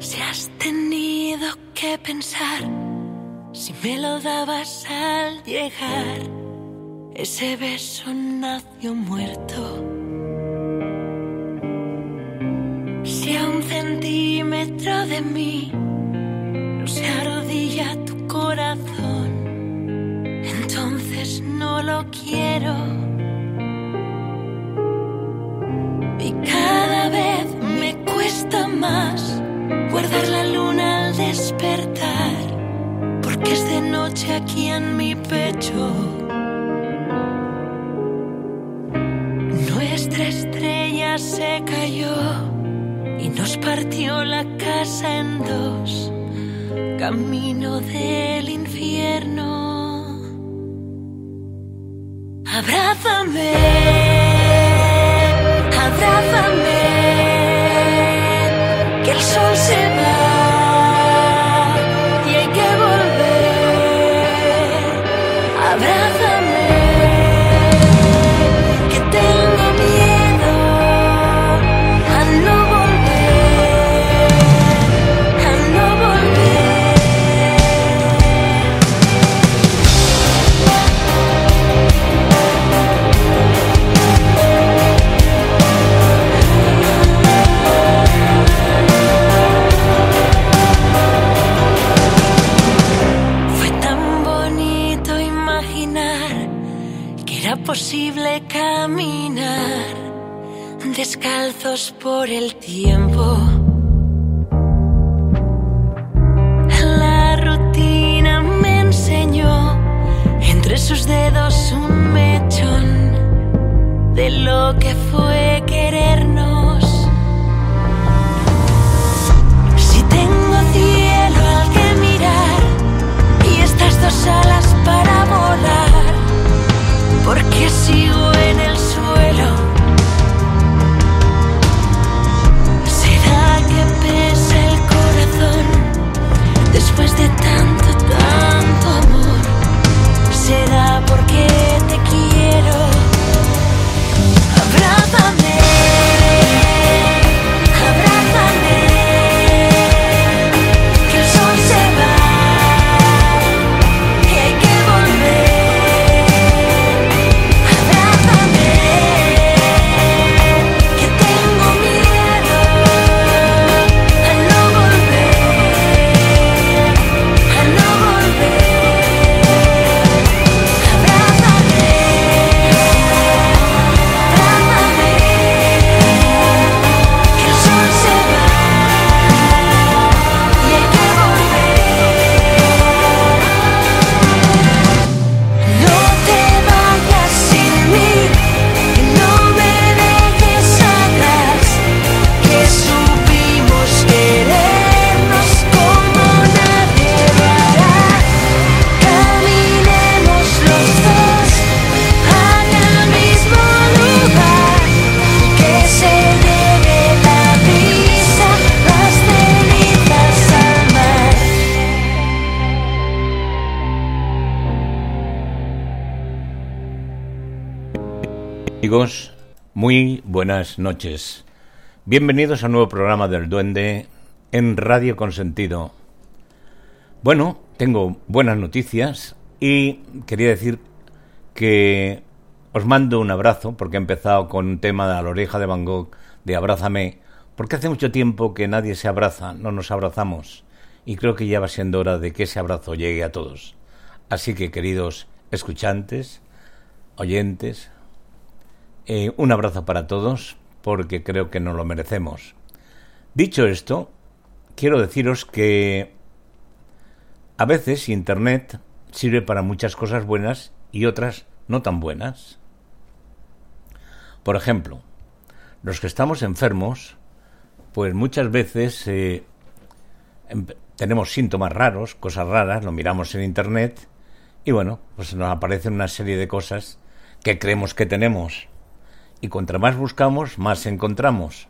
Si has tenido que pensar, si me lo dabas al llegar, ese beso nació muerto. Si a un centímetro de mí no se arrodilla tu corazón, entonces no lo quiero. Y cada vez me cuesta más la luna al despertar, porque es de noche aquí en mi pecho. Nuestra estrella se cayó y nos partió la casa en dos, camino del infierno. Abrázame, abrázame, sol se va y hay que volver. Abrázame, que era posible caminar descalzos por el tiempo. La rutina me enseñó entre sus dedos un mechón de lo que fue querernos. Si tengo cielo al que mirar y estas dos alas para volar, porque sigo en el suelo. ¿Será que pesa el corazón después de tanto, tanto amor? ¿Será porque buenas noches. Bienvenidos a un nuevo programa del Duende en Radio Consentido. Bueno, tengo buenas noticias y quería decir que os mando un abrazo porque he empezado con un tema de la oreja de Van Gogh de Abrázame, porque hace mucho tiempo que nadie se abraza, no nos abrazamos y creo que ya va siendo hora de que ese abrazo llegue a todos. Así que, queridos escuchantes, oyentes, eh, un abrazo para todos porque creo que nos lo merecemos. Dicho esto, quiero deciros que a veces Internet sirve para muchas cosas buenas y otras no tan buenas. Por ejemplo, los que estamos enfermos, pues muchas veces eh, em- tenemos síntomas raros, cosas raras, lo miramos en Internet y bueno, pues nos aparecen una serie de cosas que creemos que tenemos y contra más buscamos, más encontramos.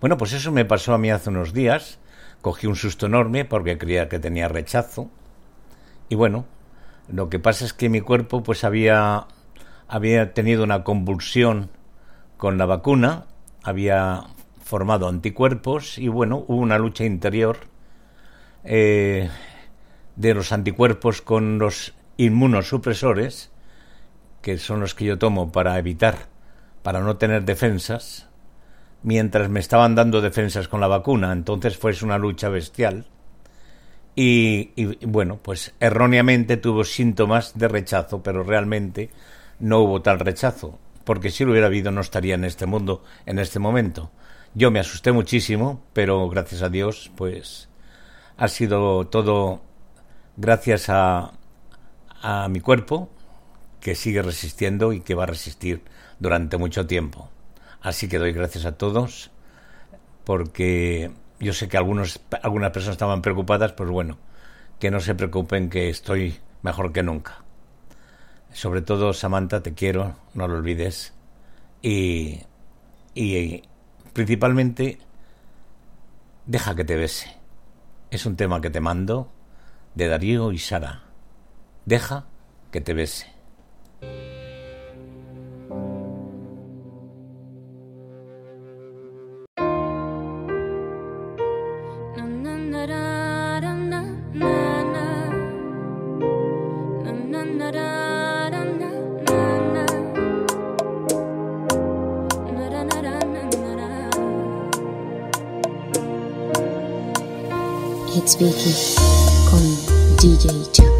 Bueno, pues eso me pasó a mí hace unos días. Cogí un susto enorme porque creía que tenía rechazo. Y bueno, lo que pasa es que mi cuerpo pues había, había tenido una convulsión con la vacuna, había formado anticuerpos y bueno, hubo una lucha interior eh, de los anticuerpos con los inmunosupresores, que son los que yo tomo para evitar, para no tener defensas, mientras me estaban dando defensas con la vacuna. Entonces fue una lucha bestial. Y, bueno, pues erróneamente tuvo síntomas de rechazo, pero realmente no hubo tal rechazo, porque si lo hubiera habido no estaría en este mundo en este momento. Yo me asusté muchísimo, pero gracias a Dios, pues ha sido todo gracias a, a mi cuerpo, que sigue resistiendo y que va a resistir durante mucho tiempo. Así que doy gracias a todos, porque yo sé que algunos, algunas personas estaban preocupadas, pues bueno, que no se preocupen, que estoy mejor que nunca. Sobre todo, Samantha, te quiero, no lo olvides. Y, y principalmente, deja que te bese. Es un tema que te mando de Darío y Sara. Deja que te bese. It's con DJ Chapa.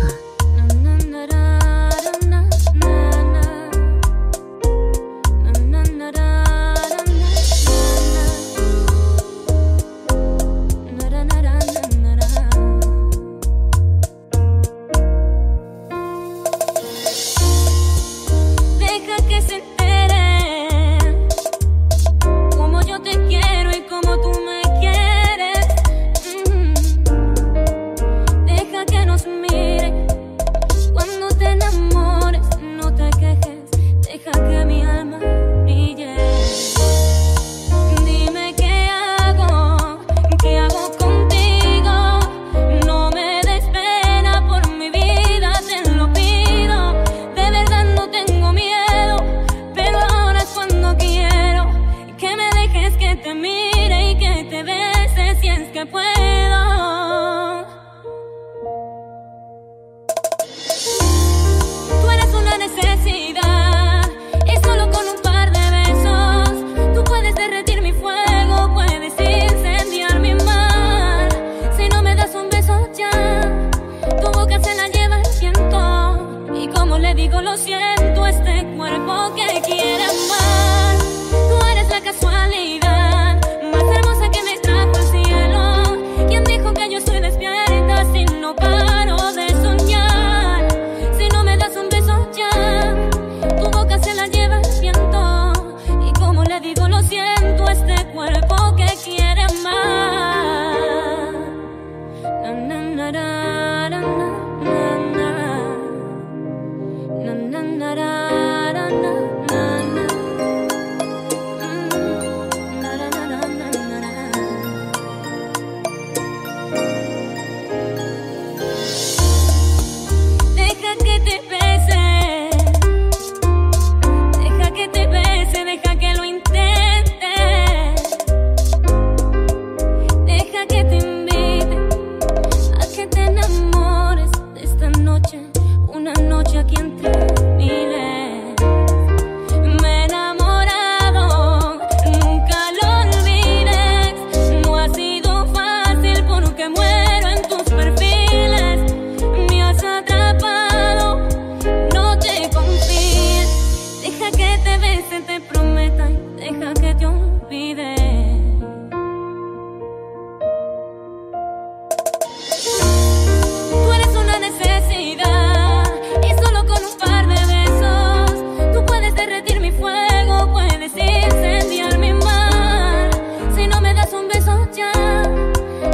Un beso ya,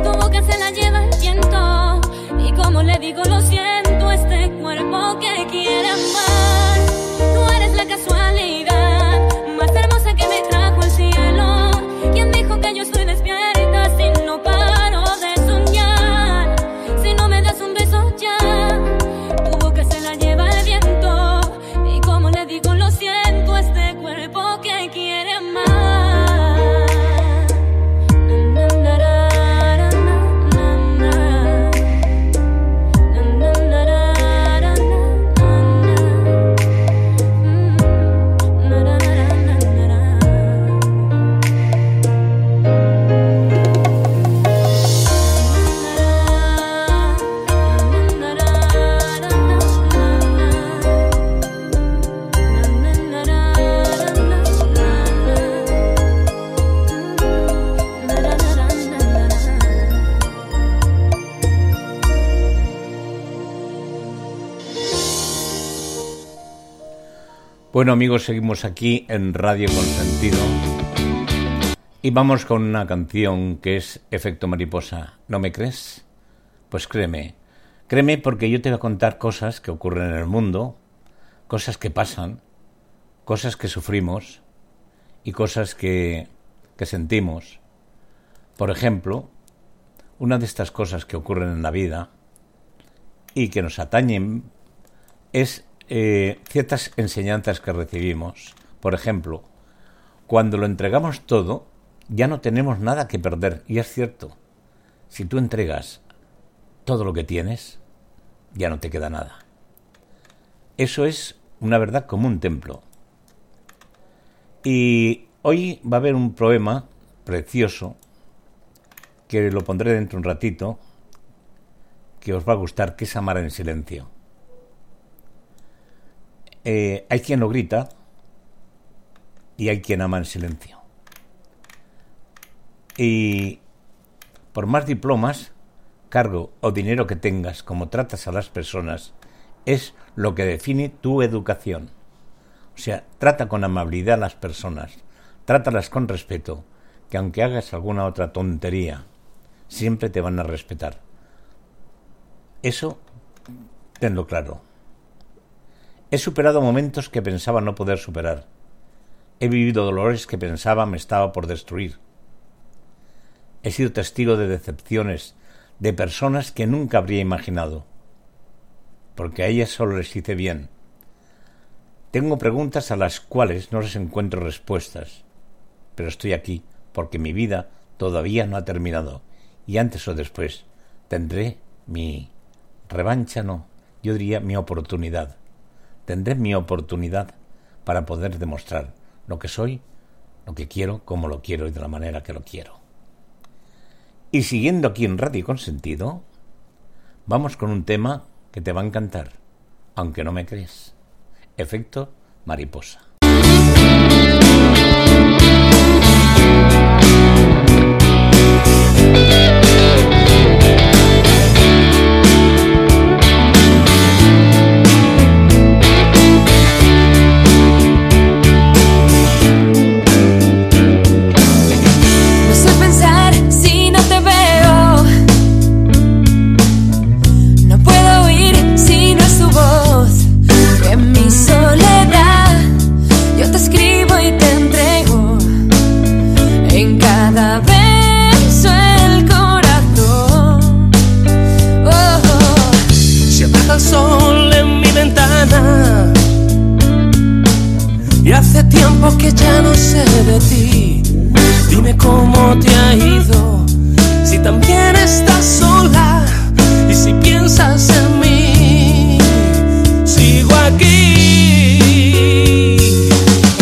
tu boca se la lleva el viento. Y como le digo, lo siento, este cuerpo que quiere amar. Tú eres la casualidad más hermosa que me trajo el cielo. Quien dijo que yo estoy despierta si no paro Bueno amigos, seguimos aquí en Radio Consentido y vamos con una canción que es Efecto Mariposa. ¿No me crees? Pues créeme, créeme porque yo te voy a contar cosas que ocurren en el mundo, cosas que pasan, cosas que sufrimos y cosas que, que sentimos. Por ejemplo, una de estas cosas que ocurren en la vida y que nos atañen es eh, ciertas enseñanzas que recibimos. Por ejemplo, cuando lo entregamos todo, ya no tenemos nada que perder. Y es cierto, si tú entregas todo lo que tienes, ya no te queda nada. Eso es una verdad como un templo. Y hoy va a haber un poema precioso que lo pondré dentro un ratito, que os va a gustar, que es Amar en Silencio. Eh, hay quien lo grita y hay quien ama en silencio. Y por más diplomas, cargo o dinero que tengas, como tratas a las personas, es lo que define tu educación. O sea, trata con amabilidad a las personas, trátalas con respeto, que aunque hagas alguna otra tontería, siempre te van a respetar. Eso, tenlo claro. He superado momentos que pensaba no poder superar. He vivido dolores que pensaba me estaba por destruir. He sido testigo de decepciones de personas que nunca habría imaginado, porque a ellas solo les hice bien. Tengo preguntas a las cuales no les encuentro respuestas, pero estoy aquí porque mi vida todavía no ha terminado y antes o después tendré mi revancha, no, yo diría mi oportunidad tendré mi oportunidad para poder demostrar lo que soy, lo que quiero, cómo lo quiero y de la manera que lo quiero. Y siguiendo aquí en Radio Consentido, vamos con un tema que te va a encantar, aunque no me crees. Efecto mariposa. tiempo que ya no sé de ti. Dime cómo te ha ido, si también estás sola y si piensas en mí. Sigo aquí.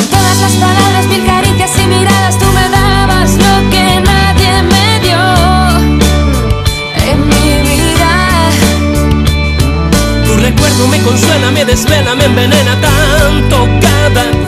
En todas las palabras, mil caricias y miradas, tú me dabas lo que nadie me dio en mi vida. Tu recuerdo me consuela, me desvela, me envenena tanto cada día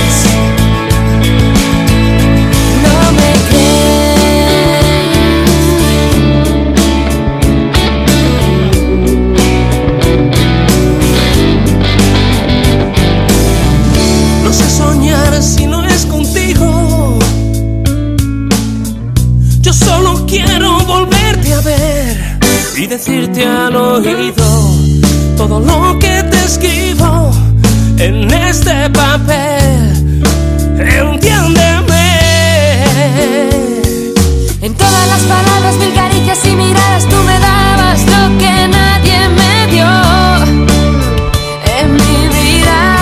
decirte al oído todo lo que te escribo en este papel. Entiéndeme. En todas las palabras, mil caricias y miradas, tú me dabas lo que nadie me dio en mi vida.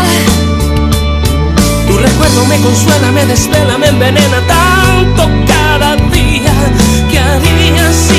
Tu recuerdo me consuela, me desvela, me envenena tanto cada día que haría así.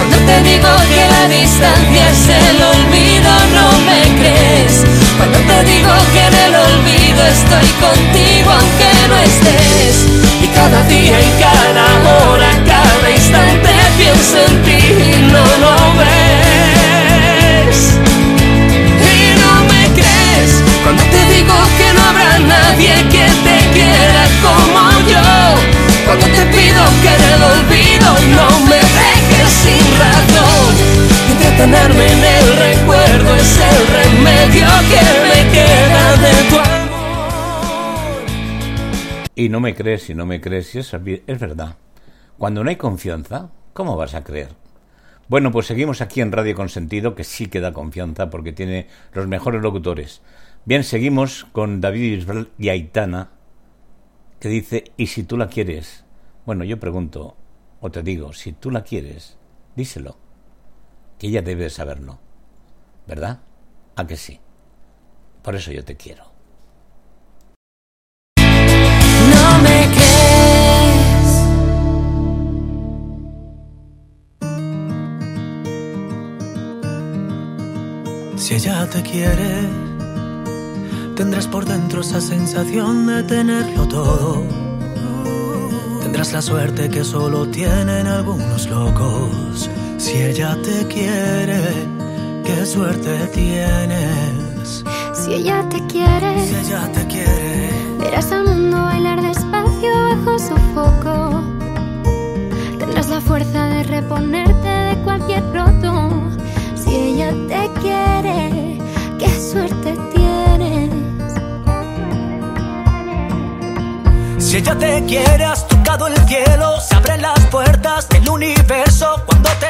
cuando te digo que la distancia es el olvido, no me crees cuando te digo que en el olvido estoy contigo aunque no estés. y cada día y cada hora, cada instante pienso en ti Y no me crees, y no me crees, y es, es verdad. Cuando no hay confianza, ¿cómo vas a creer? Bueno, pues seguimos aquí en Radio Consentido, que sí que da confianza porque tiene los mejores locutores. Bien, seguimos con David Bisbal y Aitana, que dice, ¿y si tú la quieres? Bueno, yo pregunto, o te digo, si tú la quieres, díselo, que ella debe saberlo, ¿verdad? ¿A que sí? Por eso yo te quiero. No me crees. Si ella te quiere, tendrás por dentro esa sensación de tenerlo todo. Tendrás la suerte que solo tienen algunos locos. Si ella te quiere, qué suerte tienes. Si ella te quiere, Si ella te quiere, verás al mundo bailar despacio bajo su foco. Tendrás la fuerza de reponerte de cualquier roto. Si ella te quiere, qué suerte tienes. Si ella te quiere, has tocado el cielo, se abren las puertas del universo cuando te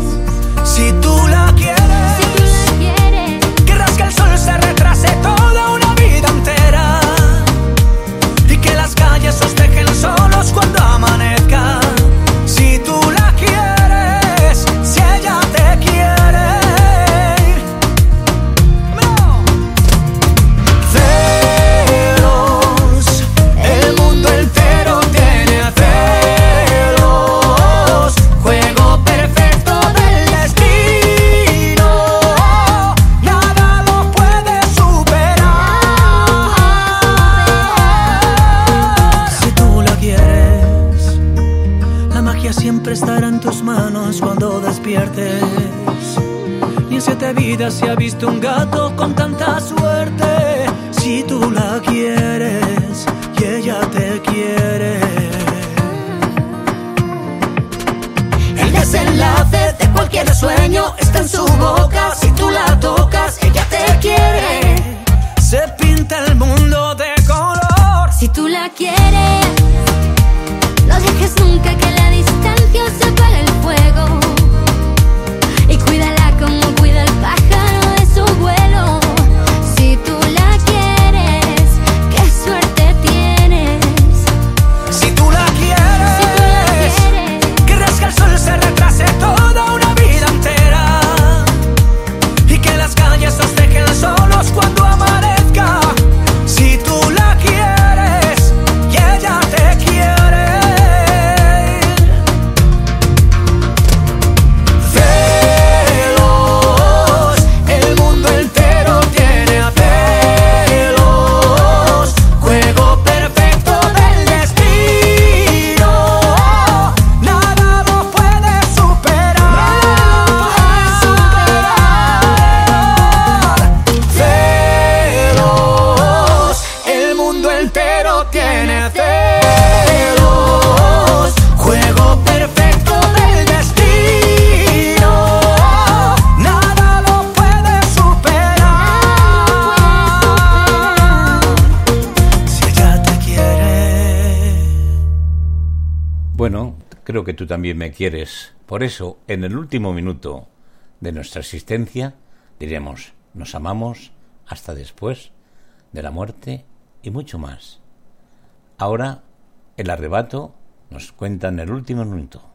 Me quieres. Por eso, en el último minuto de nuestra existencia, diremos, nos amamos hasta después de la muerte y mucho más. Ahora, el arrebato nos cuenta en el último minuto.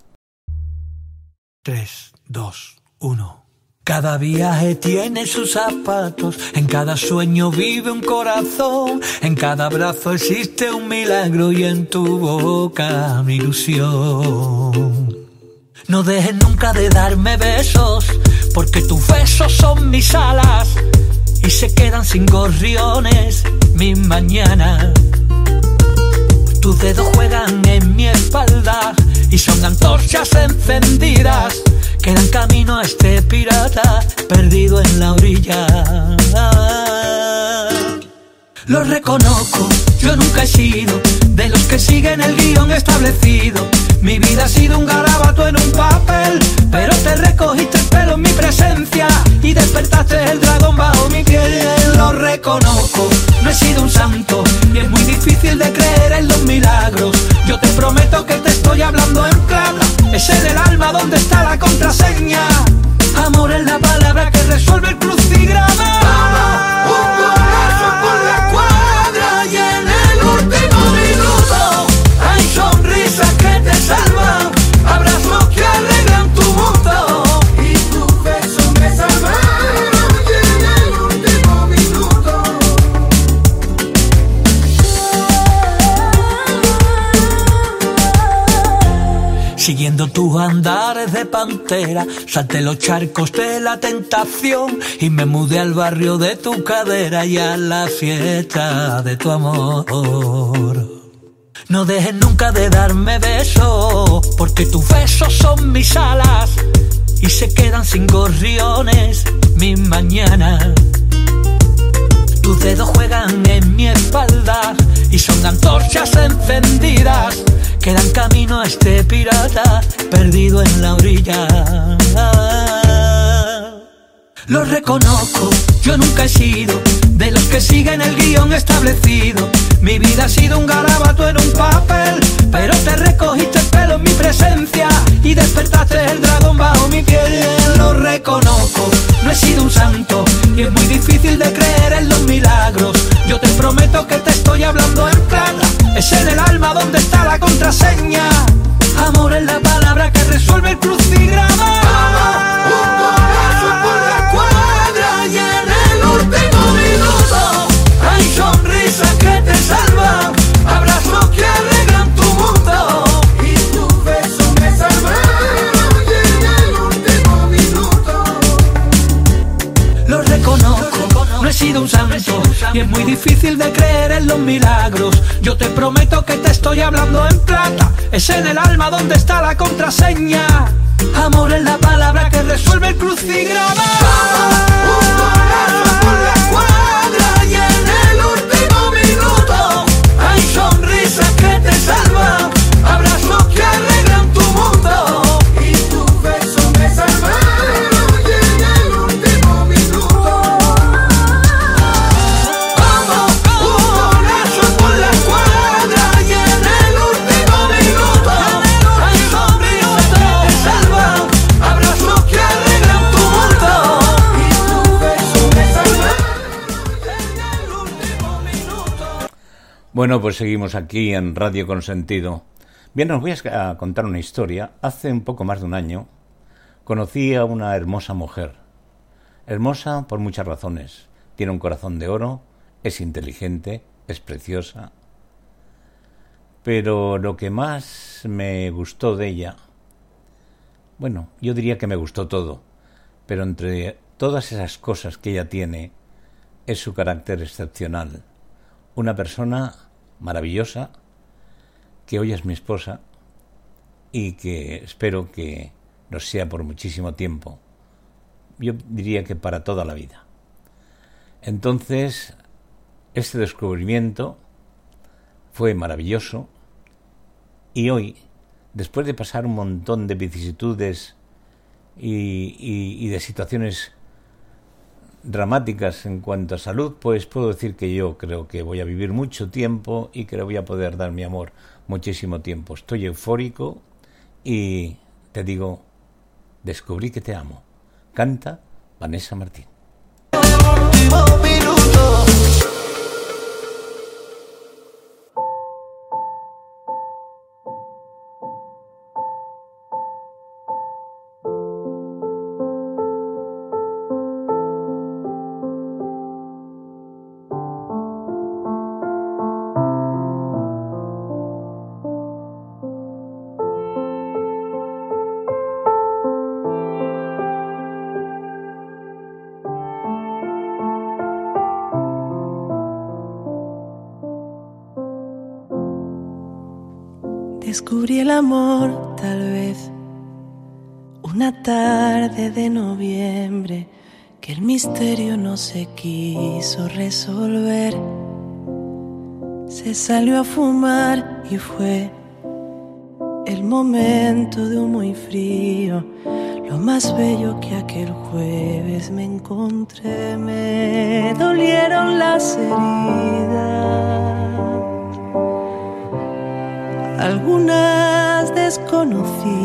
3, 2, 1. Cada viaje tiene sus zapatos, en cada sueño vive un corazón, en cada abrazo existe un milagro y en tu boca mi ilusión. No dejes nunca de darme besos, porque tus besos son mis alas y se quedan sin gorriones mis mañanas. Tus dedos juegan en mi espalda y son antorchas encendidas que dan camino a este pirata perdido en la orilla. Lo reconozco, yo nunca he sido de los que siguen el guion establecido. Mi vida ha sido un garabato en un papel, pero te recogiste el pelo en mi presencia y despertaste el dragón bajo mi piel. Lo reconozco, no he sido un santo y es muy difícil de creer en los milagros. Yo te prometo que te estoy hablando en plata, es en el alma donde está la contraseña. Amor es la palabra que resuelve el crucigrama. Un golazo por Siguiendo tus andares de pantera, salté los charcos de la tentación y me mudé al barrio de tu cadera y a la fiesta de tu amor. No dejes nunca de darme besos, porque tus besos son mis alas y se quedan sin gorriones mis mañanas. Tus dedos juegan en mi espalda y son antorchas encendidas que dan camino a este pirata perdido en la orilla. Lo reconozco, yo nunca he sido de los que siguen el guion establecido. Mi vida ha sido un garabato en un papel, pero te recogiste el pelo en mi presencia y despertaste el dragón bajo mi piel. Lo reconozco, no he sido un santo y es muy difícil de creer en los milagros. Yo te prometo que te estoy hablando en plata, es en el alma donde está la contraseña. Amor es la palabra que resuelve el crucigrama. Un santo y es muy difícil de creer en los milagros. Yo te prometo que te estoy hablando en plata, es en el alma donde está la contraseña. Amor es la palabra que resuelve el crucigrama. Golazo por la cuadra Bueno, pues seguimos aquí en Radio Consentido. Bien, os voy a contar una historia. Hace un poco más de un año conocí a una hermosa mujer. Hermosa por muchas razones. Tiene un corazón de oro, es inteligente, es preciosa. Pero lo que más me gustó de ella, bueno, yo diría que me gustó todo, pero entre todas esas cosas que ella tiene, es su carácter excepcional. Una persona maravillosa, que hoy es mi esposa y que espero que nos sea por muchísimo tiempo. Yo diría que para toda la vida. Entonces, este descubrimiento fue maravilloso y hoy, después de pasar un montón de vicisitudes y, y- y de situaciones dramáticas en cuanto a salud, pues puedo decir que yo creo que voy a vivir mucho tiempo y que le voy a poder dar mi amor muchísimo tiempo. Estoy eufórico y te digo, descubrí que te amo. Canta Vanessa Martín. Resolver. Se salió a fumar y fue el momento de un muy frío, lo más bello que aquel jueves me encontré. Me dolieron las heridas algunas desconocidas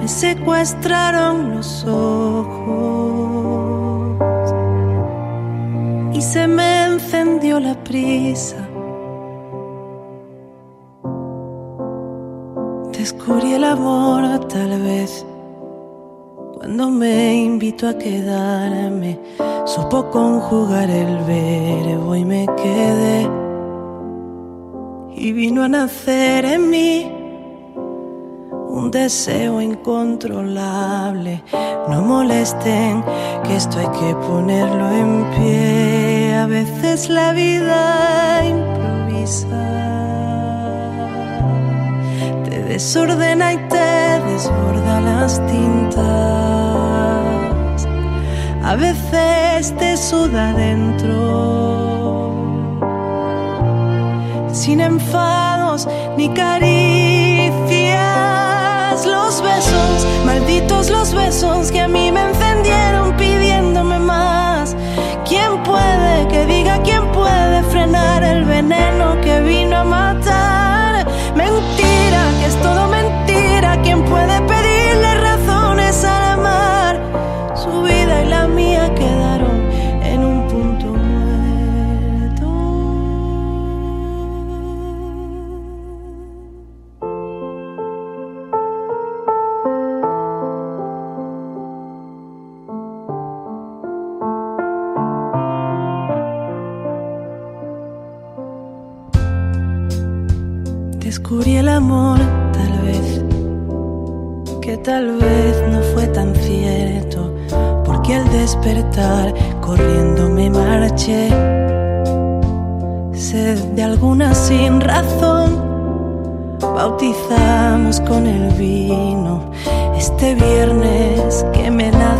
me secuestraron los ojos se me encendió la prisa. Descubrí el amor tal vez cuando me invitó a quedarme, supo conjugar el verbo y me quedé y vino a nacer en mí un deseo incontrolable. No molesten, que esto hay que ponerlo en pie. A veces la vida improvisa, te desordena y te desborda las tintas. A veces te suda dentro sin enfados ni caricias. Los besos, malditos los besos que a mí con el vino. Este viernes que me nace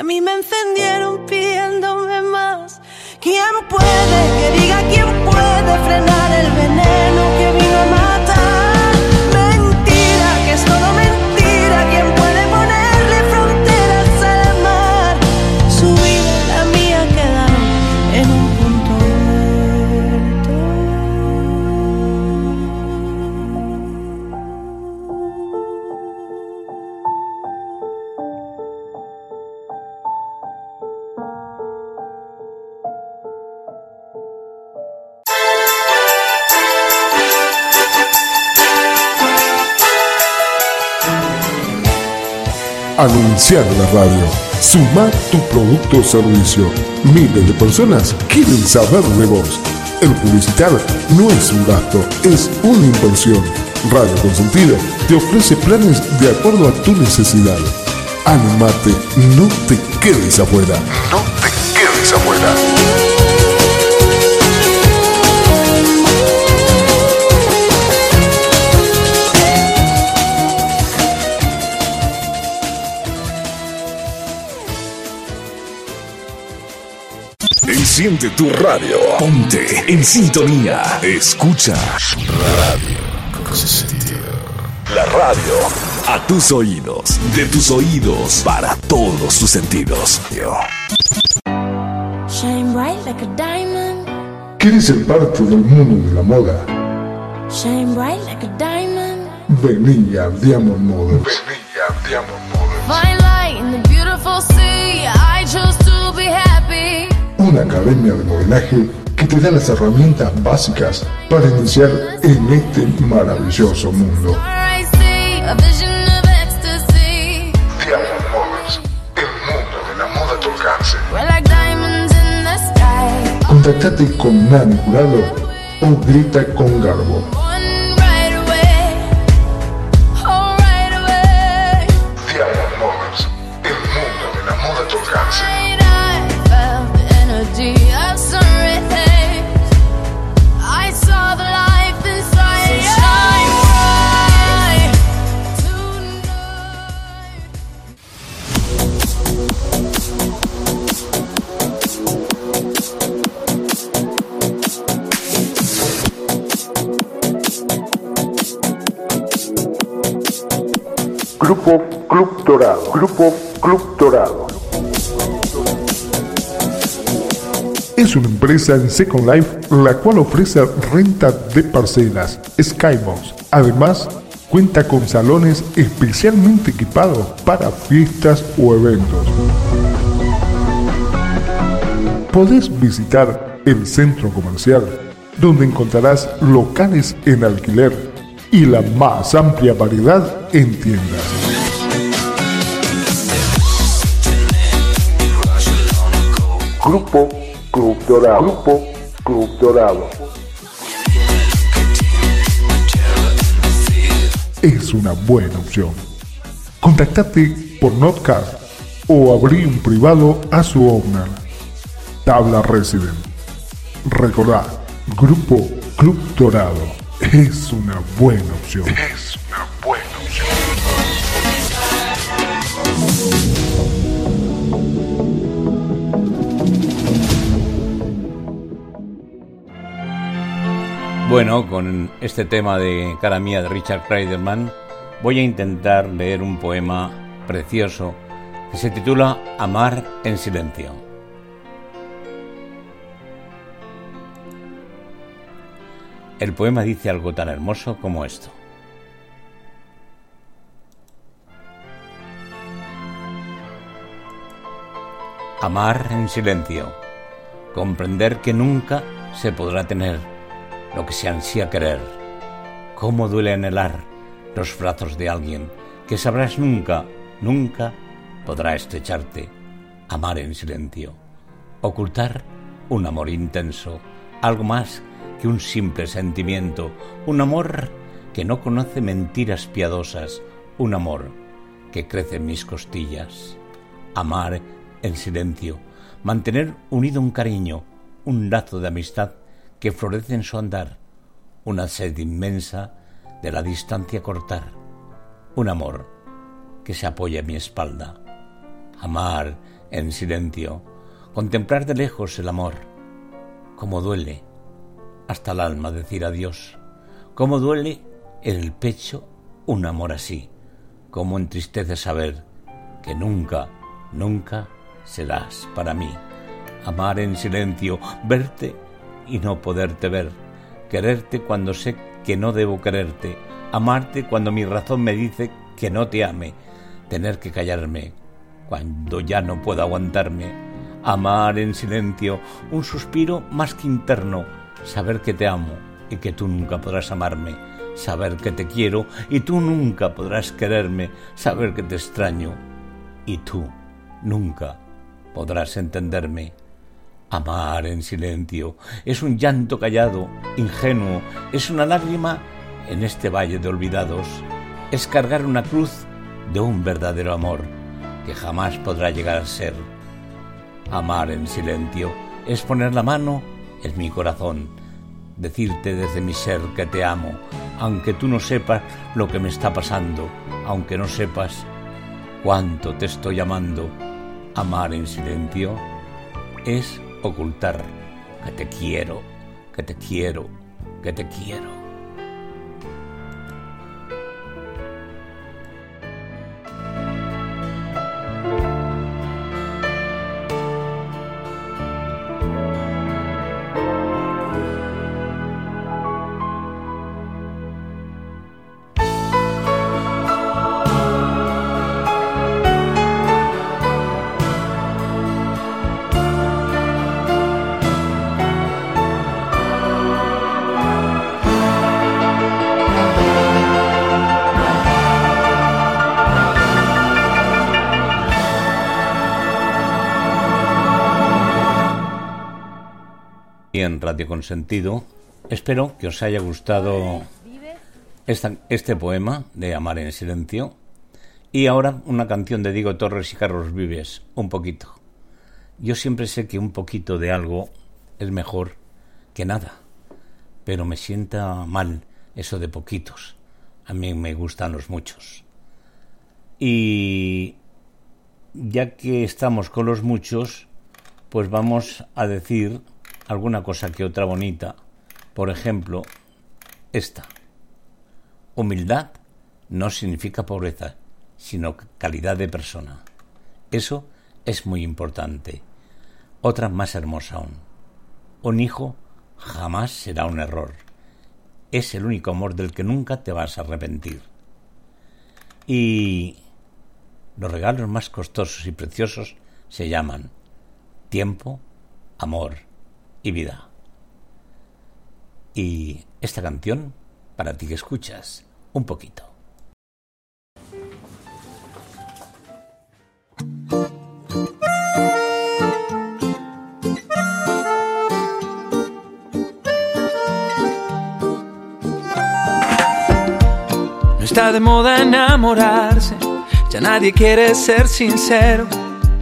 besos Anunciar en la radio. Sumar tu producto o servicio. Miles de personas quieren saber de vos. El publicitar no es un gasto, es una inversión. Radio Consentido te ofrece planes de acuerdo a tu necesidad. Animate, no te quedes afuera. No Enciende tu radio. Ponte en sintonía. Escucha Radio Consentido. La radio a tus oídos, de tus oídos para todos tus sentidos. Shine bright like a diamond. ¿Quieres ser parte del mundo de la moda? Shine bright like a diamond. Vení a Diamond Models. Vení a Diamond Models. Una academia de modelaje que te da las herramientas básicas para iniciar en este maravilloso mundo. Diamond Models, el de la moda a tu alcance. Contactate con Nani Jurado o grita con Garbo. Grupo Club Dorado. Es una empresa en Second Life la cual ofrece renta de parcelas, Skybox. Además, cuenta con salones especialmente equipados para fiestas o eventos. Podés visitar el centro comercial, donde encontrarás locales en alquiler y la más amplia variedad en tiendas. Grupo Club Dorado. Grupo Club Dorado. Es una buena opción. Contactate por Notcard o abrí un privado a su owner. Tabla Resident. Recordá, Grupo Club Dorado es una buena opción. Es una buena opción. Bueno, con este tema de Cara Mía de Richard Kreiderman, voy a intentar leer un poema precioso que se titula Amar en silencio. El poema dice algo tan hermoso como esto. Amar en silencio, comprender que nunca se podrá tener lo que se ansía querer. Cómo duele anhelar los brazos de alguien que sabrás nunca, nunca podrá estrecharte. Amar en silencio, ocultar un amor intenso, algo más que un simple sentimiento, un amor que no conoce mentiras piadosas, un amor que crece en mis costillas. Amar en silencio, mantener unido un cariño, un lazo de amistad que florece en su andar, una sed inmensa de la distancia cortar, un amor que se apoya en mi espalda. Amar en silencio, contemplar de lejos el amor, cómo duele hasta el alma decir adiós, cómo duele en el pecho un amor así, cómo entristece saber que nunca, nunca serás para mí. Amar en silencio, verte y no poderte ver, quererte cuando sé que no debo quererte, amarte cuando mi razón me dice que no te ame, tener que callarme cuando ya no puedo aguantarme, amar en silencio, un suspiro más que interno, saber que te amo y que tú nunca podrás amarme, saber que te quiero y tú nunca podrás quererme, saber que te extraño y tú nunca podrás entenderme. Amar en silencio es un llanto callado, ingenuo, es una lágrima en este valle de olvidados, es cargar una cruz de un verdadero amor que jamás podrá llegar a ser. Amar en silencio es poner la mano en mi corazón, decirte desde mi ser que te amo, aunque tú no sepas lo que me está pasando, aunque no sepas cuánto te estoy amando. Amar en silencio es ocultar que te quiero, que te quiero, que te quiero. Radio Consentido. Espero que os haya gustado esta- este poema de Amar en Silencio. Y ahora una canción de Diego Torres y Carlos Vives, un poquito. Yo siempre sé que un poquito de algo es mejor que nada, pero me sienta mal eso de poquitos. A mí me gustan los muchos. Y ya que estamos con los muchos, pues vamos a decir alguna cosa que otra bonita. Por ejemplo, esta. Humildad no significa pobreza, sino calidad de persona. Eso es muy importante. Otra más hermosa aún. Un hijo jamás será un error. Es el único amor del que nunca te vas a arrepentir. Y los regalos más costosos y preciosos se llaman tiempo, amor y vida. Y esta canción, para ti que escuchas, un poquito. No está de moda enamorarse, ya nadie quiere ser sincero.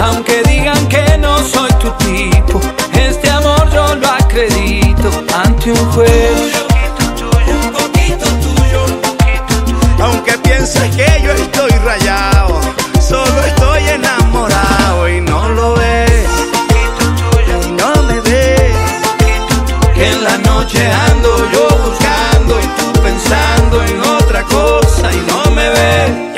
Aunque digan que no soy tu tipo, este amor yo lo acredito ante un juez. Aunque pienses que yo estoy rayado, solo estoy enamorado y no lo ves. Y no me ves. Que en la noche ando yo buscando y tú pensando en otra cosa y no me ves.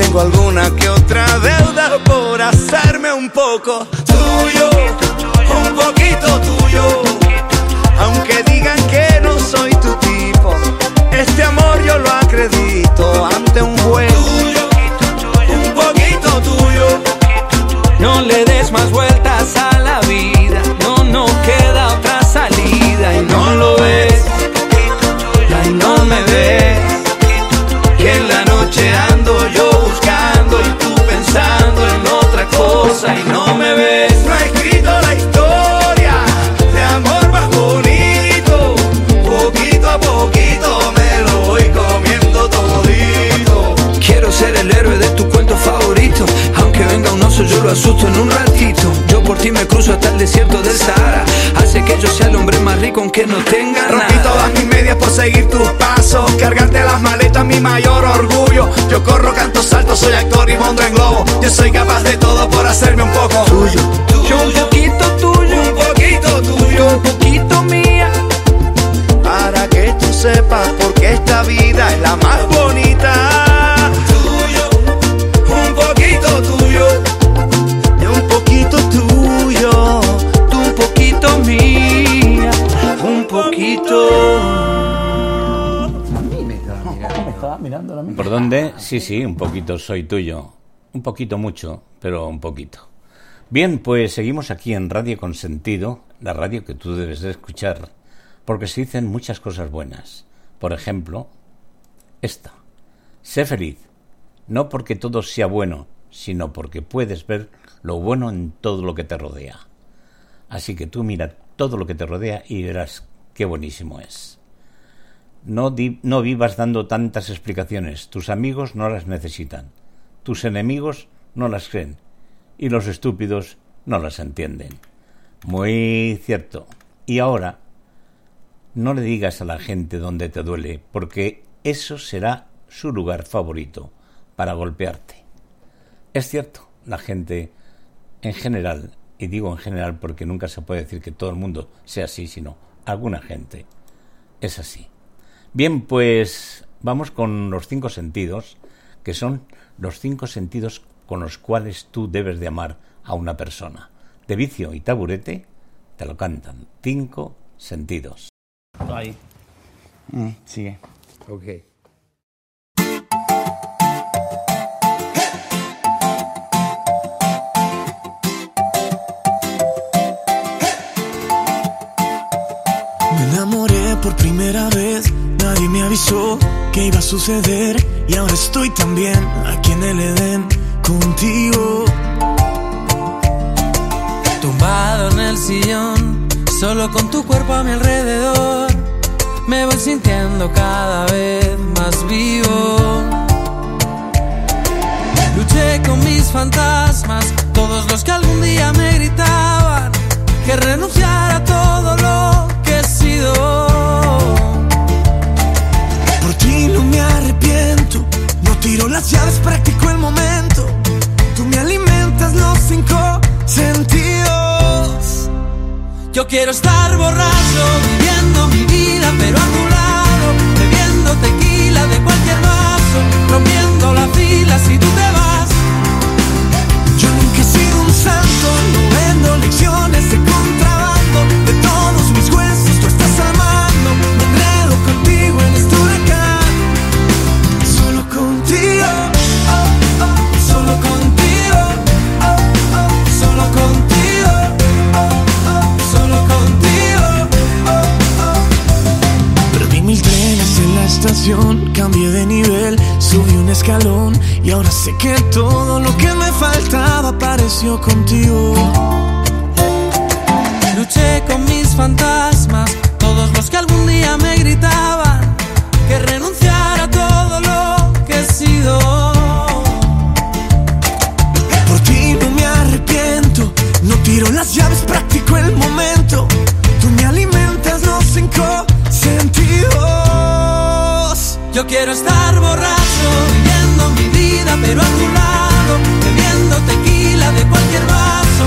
Tengo alguna que otra deuda por hacerme un poco tuyo, un poquito tuyo. Aunque digan que no soy tu tipo, este amor yo lo acredito ante un juez. Un poquito tuyo. No le asusto en un ratito. Yo por ti me cruzo hasta el desierto del Sahara. Hace que yo sea el hombre más rico aunque no tenga nada. Rompí todas mis medias por seguir tus pasos. Cargarte las maletas, mi mayor orgullo. Yo corro, canto, salto, soy actor y mondo en globo. Yo soy capaz de todo por hacerme un poco tuyo. Yo un poquito tuyo, un poquito tuyo, un poquito mía. Para que tú sepas por qué esta vida es la más bonita. ¿Por dónde? Sí, sí, un poquito soy tuyo. Un poquito mucho, pero un poquito. Bien, pues seguimos aquí en Radio Consentido, la radio que tú debes de escuchar, porque se dicen muchas cosas buenas. Por ejemplo, esta. Sé feliz, no porque todo sea bueno, sino porque puedes ver lo bueno en todo lo que te rodea. Así que tú mira todo lo que te rodea y verás qué buenísimo es. No, no vivas dando tantas explicaciones. Tus amigos no las necesitan. Tus enemigos no las creen. Y los estúpidos no las entienden. Muy cierto. Y ahora, no le digas a la gente dónde te duele, porque eso será su lugar favorito para golpearte. Es cierto, la gente en general, y digo en general porque nunca se puede decir que todo el mundo sea así, sino alguna gente es así. Bien, pues vamos con los cinco sentidos, que son los cinco sentidos con los cuales tú debes de amar a una persona. De vicio y taburete te lo cantan. Cinco sentidos. Ahí. sigue. Ok. Me enamoré por primera vez, nadie me avisó que iba a suceder y ahora estoy también aquí en el Edén contigo. Tumbado en el sillón, solo con tu cuerpo a mi alrededor, me voy sintiendo cada vez más vivo. Luché con mis fantasmas, todos los que algún día me gritaban que renunciara a todo lo que he sido. Ti no me arrepiento, no tiro las llaves, practico el momento. Tú me alimentas los cinco sentidos. Yo quiero estar borracho, viviendo mi vida, pero a tu lado, bebiendo tequila de cualquier vaso, rompiendo la fila si tú te vas. Yo nunca he sido un santo, no vendo lecciones de estación, cambié de nivel, subí un escalón y ahora sé que todo lo que me faltaba apareció contigo. Luché con mis fantasmas, quiero estar borracho, viviendo mi vida, pero a tu lado, bebiendo tequila de cualquier vaso,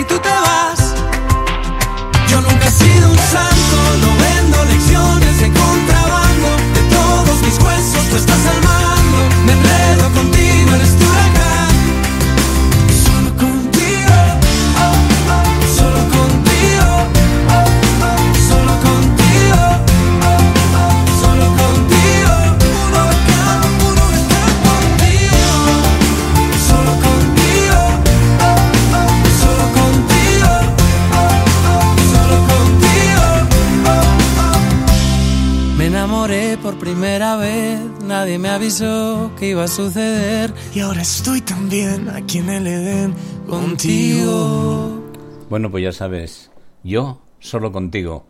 Si tú te vas iba a suceder. Y ahora estoy también aquí en el Edén contigo. Bueno, pues ya sabes, yo solo contigo.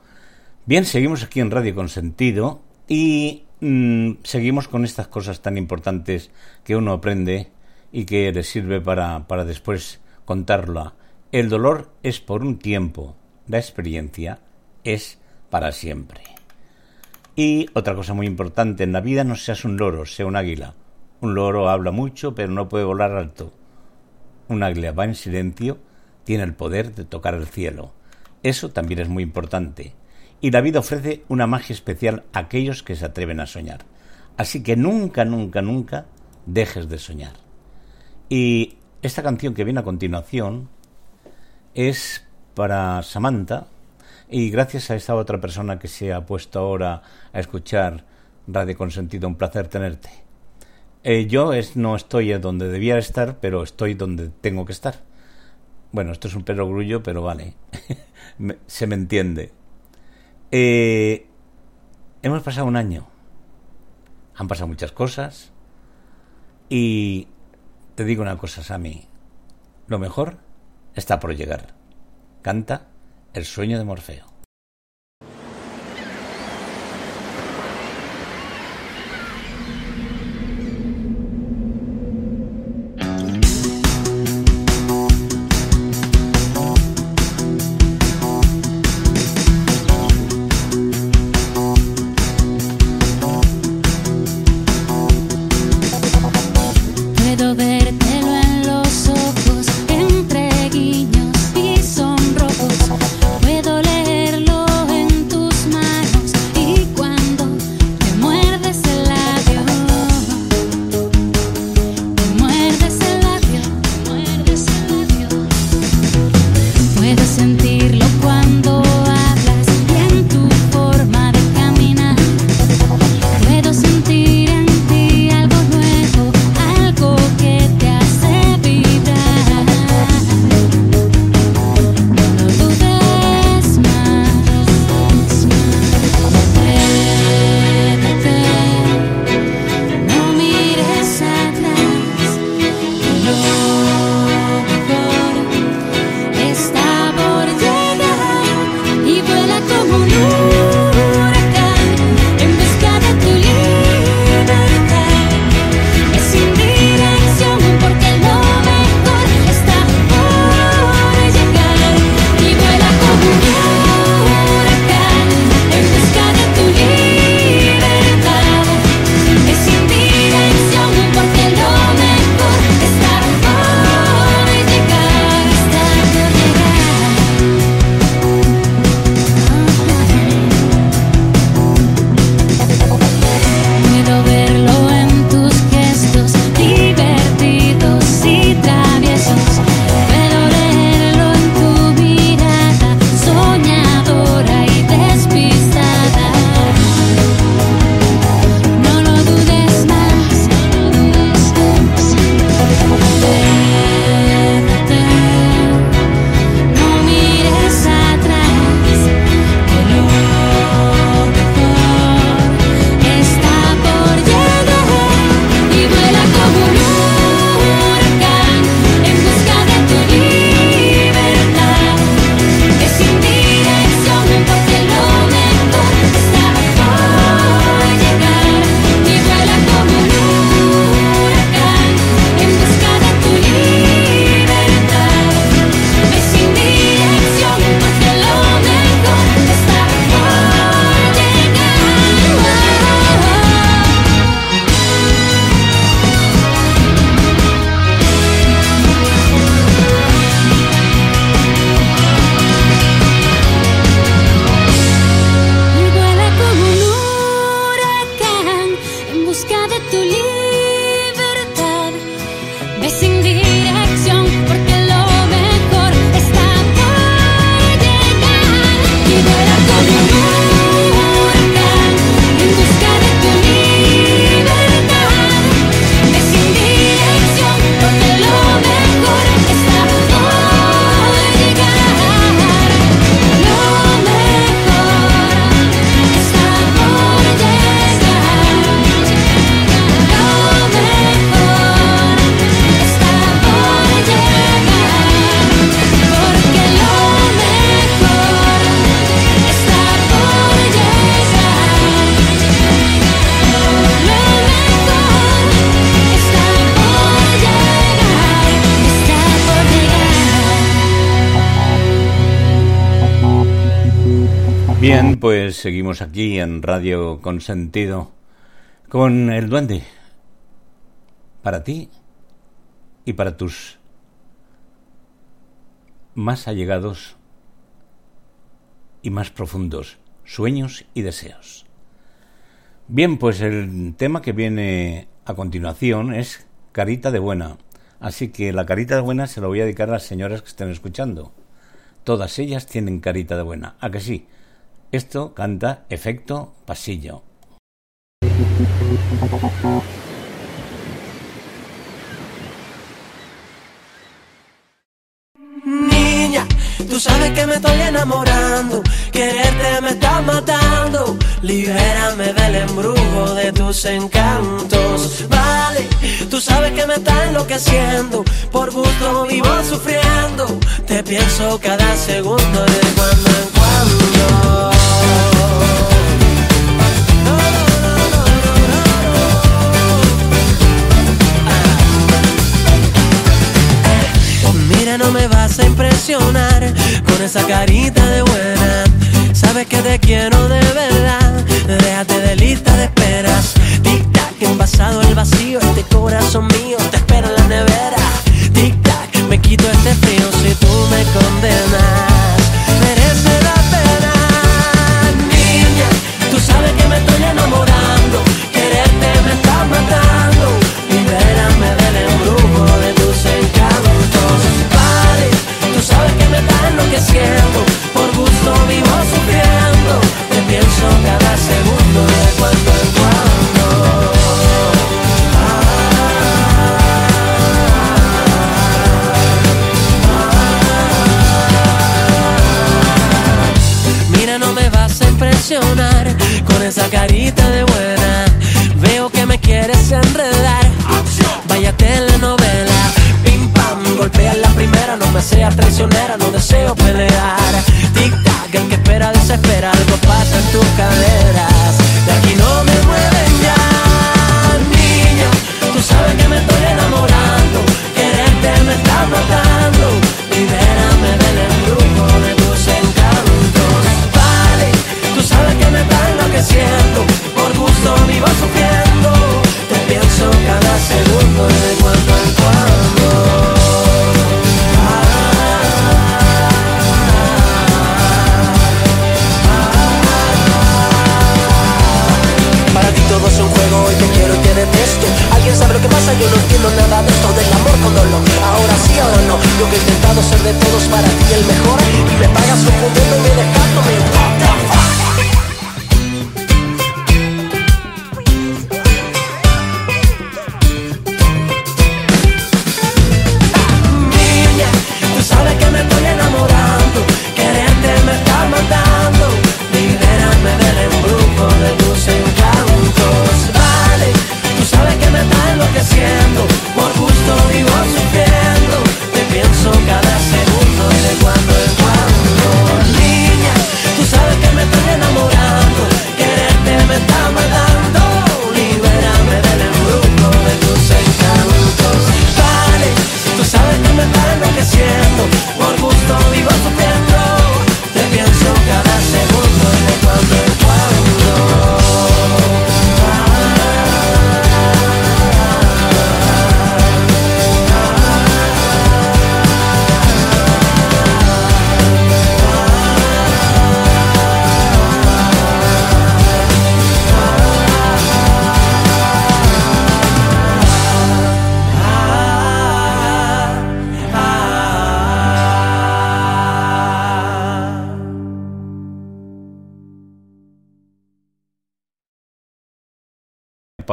Bien, seguimos aquí en Radio Consentido y mm, seguimos con estas cosas tan importantes que uno aprende y que le sirve para, para después contarlo. El dolor es por un tiempo, la experiencia es para siempre. Y otra cosa muy importante, en la vida no seas un loro, sea un águila. Un loro habla mucho, pero no puede volar alto. Un águila va en silencio, tiene el poder de tocar el cielo. Eso también es muy importante. Y la vida ofrece una magia especial a aquellos que se atreven a soñar. Así que nunca, nunca, nunca dejes de soñar. Y esta canción que viene a continuación es para Samantha, y gracias a esta otra persona que se ha puesto ahora a escuchar Radio Consentido, un placer tenerte. Eh, yo es, no estoy donde debía estar, pero estoy donde tengo que estar. Bueno, esto es un perogrullo, pero vale, se me entiende. Eh, hemos pasado un año, han pasado muchas cosas y te digo una cosa, Sammy, lo mejor está por llegar. Canta el sueño de Morfeo. Seguimos aquí en Radio Consentido con el duende. Para ti y para tus más allegados y más profundos sueños y deseos. Bien, pues el tema que viene a continuación es Carita de Buena. Así que la carita de buena se lo voy a dedicar a las señoras que estén escuchando. Todas ellas tienen carita de buena. ¿A que sí? Esto canta Efecto Pasillo. Niña, tú sabes que me estoy enamorando, quererte me está matando. Libérame del embrujo de tus encantos. Vale, tú sabes que me está enloqueciendo, por gusto vivo sufriendo. Te pienso cada segundo de cuando en cuando. Mira, no me vas a impresionar con esa carita de buena. Sabes que te quiero de verdad.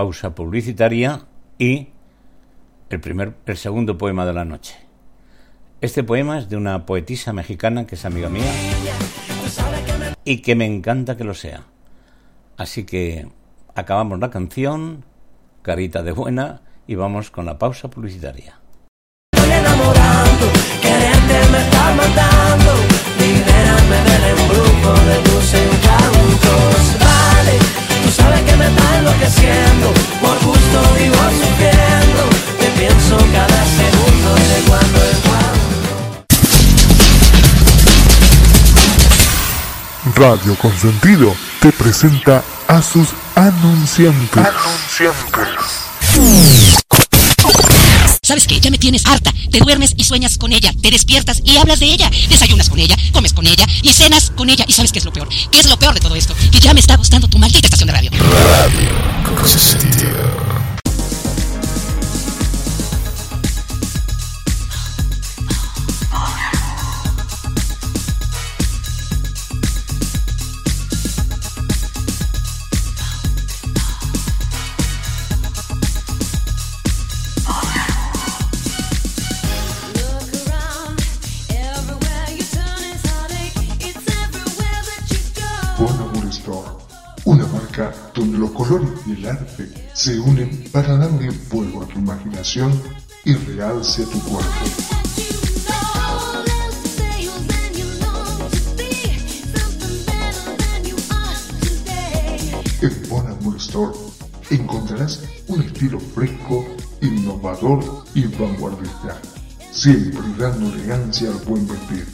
Pausa publicitaria y el primer el segundo poema de la noche. Este poema es de una poetisa mexicana que es amiga mía y que me encanta que lo sea. Así que acabamos la canción, carita de buena, y vamos con la pausa publicitaria. Me está enloqueciendo. Por gusto vivo sufriendo. Te pienso cada segundo y de cuando en cuando. Radio Consentido te presenta a sus anunciantes. ¿Sabes qué? Ya me tienes harta. Te duermes y sueñas con ella. Te despiertas y hablas de ella. Desayunas con ella, comes con ella y cenas con ella. ¿Y sabes qué es lo peor? ¿Qué es lo peor de todo esto? Que ya me está gustando tu maldita estación de radio. Radio Consentido. Bon colores y el arte se unen para darle fuego a tu imaginación y realce a tu cuerpo. En Bon Amour Store encontrarás un estilo fresco, innovador y vanguardista, siempre dando elegancia al buen vestir.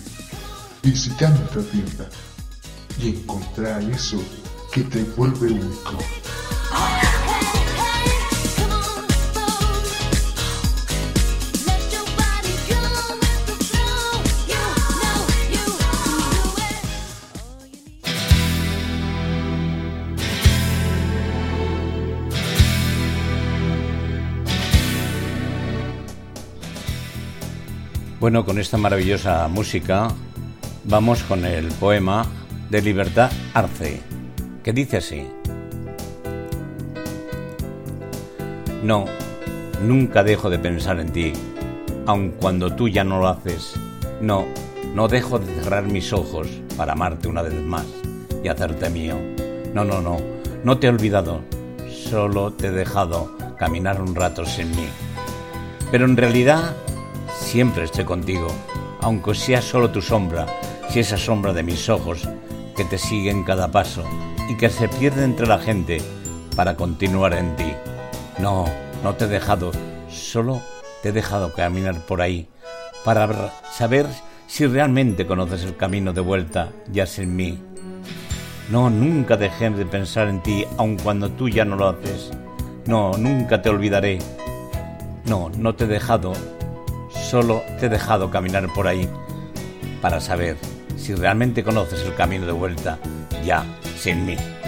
Visita nuestra tienda y encontrar eso que te vuelve único. Bueno, con esta maravillosa música vamos con el poema de Libertad Arce, que dice así. No, nunca dejo de pensar en ti, aun cuando tú ya no lo haces. No, no dejo de cerrar mis ojos para amarte una vez más y hacerte mío. No, no, no, no te he olvidado, solo te he dejado caminar un rato sin mí. Pero en realidad siempre estoy contigo, aunque sea solo tu sombra, si esa sombra de mis ojos que te sigue en cada paso y que se pierde entre la gente para continuar en ti. No, no te he dejado, solo te he dejado caminar por ahí para saber si realmente conoces el camino de vuelta ya sin mí. No, nunca dejé de pensar en ti, aun cuando tú ya no lo haces. No, nunca te olvidaré. No, no te he dejado, solo te he dejado caminar por ahí para saber si realmente conoces el camino de vuelta ya sin mí.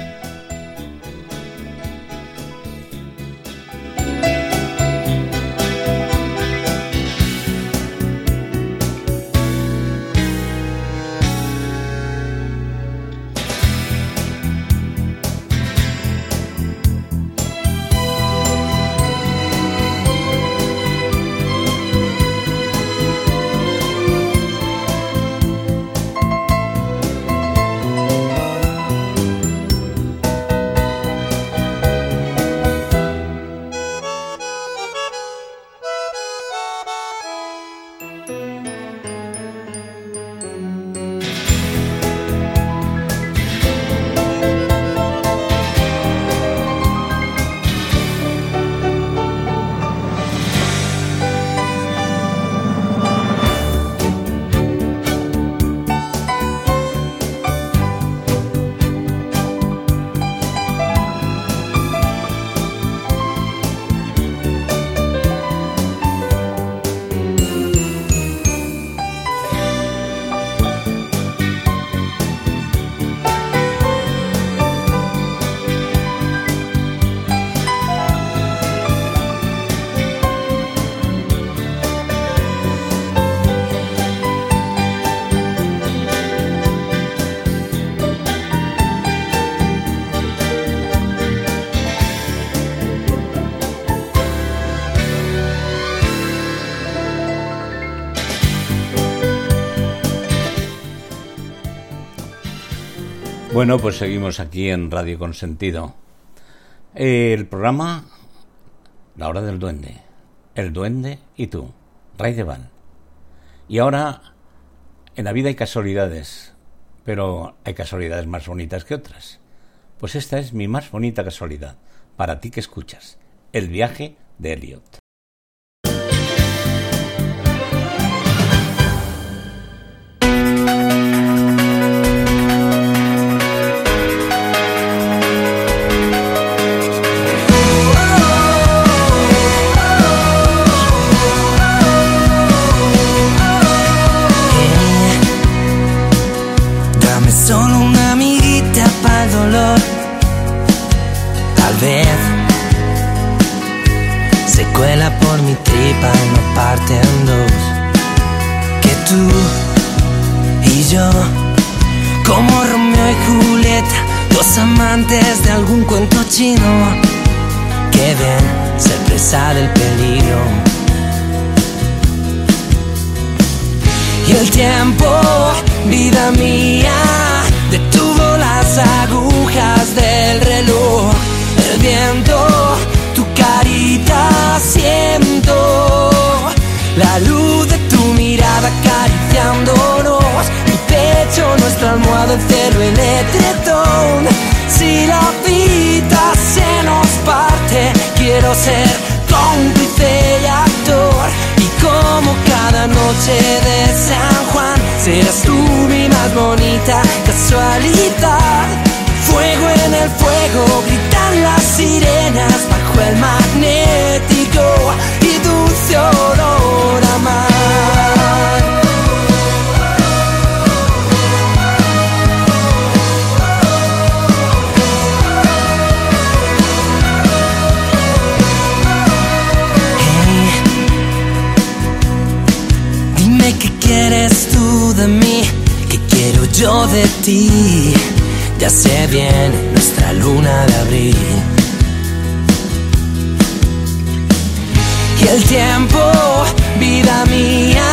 Bueno, pues seguimos aquí en Radio Consentido. El programa La Hora del Duende. El Duende y tú. Ray de Val. Y ahora, en la vida hay casualidades, pero hay casualidades más bonitas que otras. Pues esta es mi más bonita casualidad, para ti que escuchas. El viaje de Elliot. dolor. Tal vez se cuela por mi tripa una parte en dos. Que tú y yo, como Romeo y Julieta, dos amantes de algún cuento chino, que ven ser presa del peligro. Y el tiempo, vida mía, detuvo la las las sirenas bajo el magnético y dulce olor a mar. Hey, Dime qué quieres tú de mí, qué quiero yo de ti. Ya sé bien nuestra luna de abril. El tiempo, vida mía,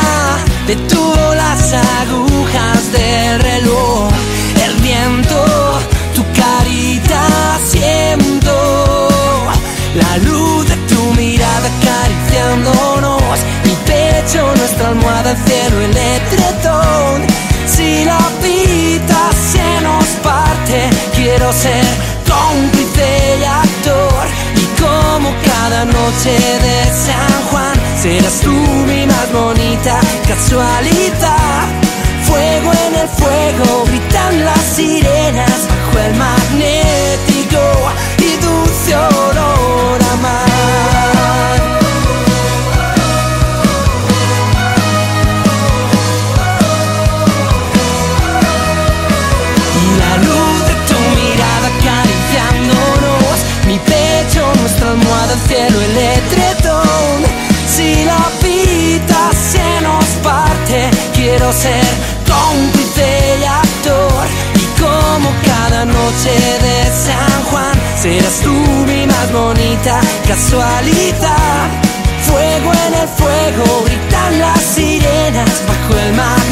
detuvo las agujas del reloj. El viento, tu carita siento. La luz de tu mirada acariciándonos. Mi pecho, nuestra almohada, el cielo, el etretón. Si la vida se nos parte, quiero ser noche de San Juan, serás tú mi más bonita casualidad. Fuego en el fuego, gritan las sirenas bajo el magnético Serás tú mi más bonita casualidad Fuego en el fuego, gritan las sirenas bajo el magnético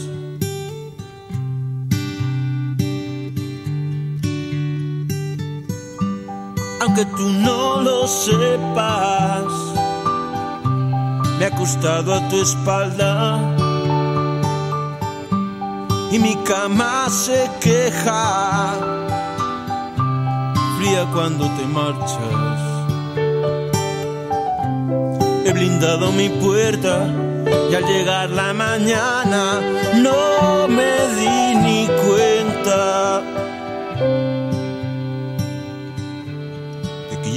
Aunque tú no lo sepas, me he acostado a tu espalda. Y mi cama se queja, fría cuando te marchas. He blindado mi puerta y al llegar la mañana no me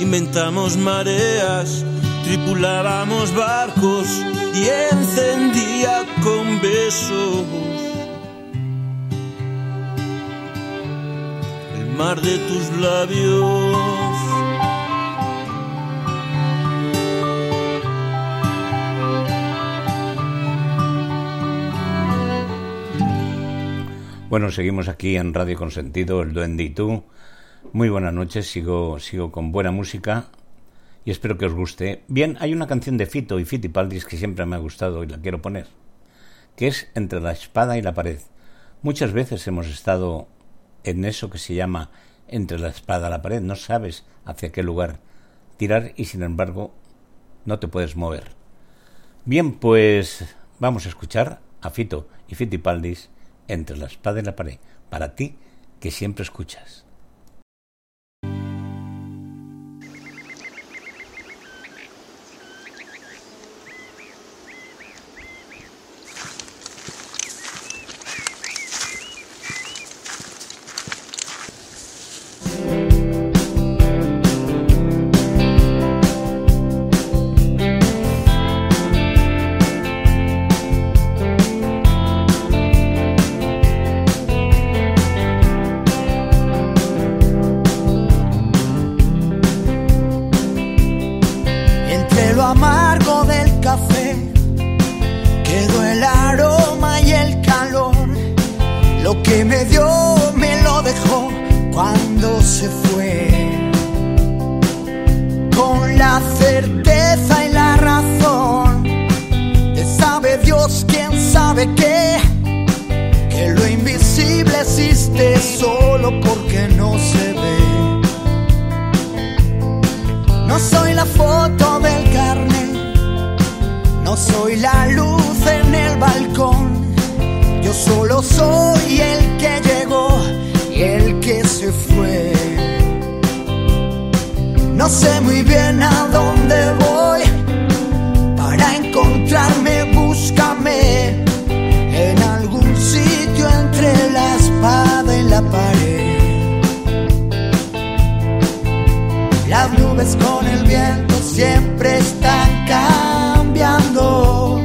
Inventamos mareas, tripulábamos barcos y encendía con besos el mar de tus labios. Bueno, seguimos aquí en Radio Consentido, el Duende y tú. Muy buenas noches, sigo, sigo con buena música y espero que os guste. Bien, hay una canción de Fito y Fitipaldis que siempre me ha gustado y la quiero poner, que es Entre la espada y la pared. Muchas veces hemos estado en eso que se llama entre la espada y la pared, no sabes hacia qué lugar tirar y sin embargo no te puedes mover. Bien, pues vamos a escuchar a Fito y Fitipaldis entre la espada y la pared, para ti que siempre escuchas. Que lo invisible existe solo porque no se ve. No soy la foto del carnet, no soy la luz en el balcón. Yo solo soy el que llegó y el que se fue. No sé muy bien a dónde voy. Las nubes con el viento siempre están cambiando.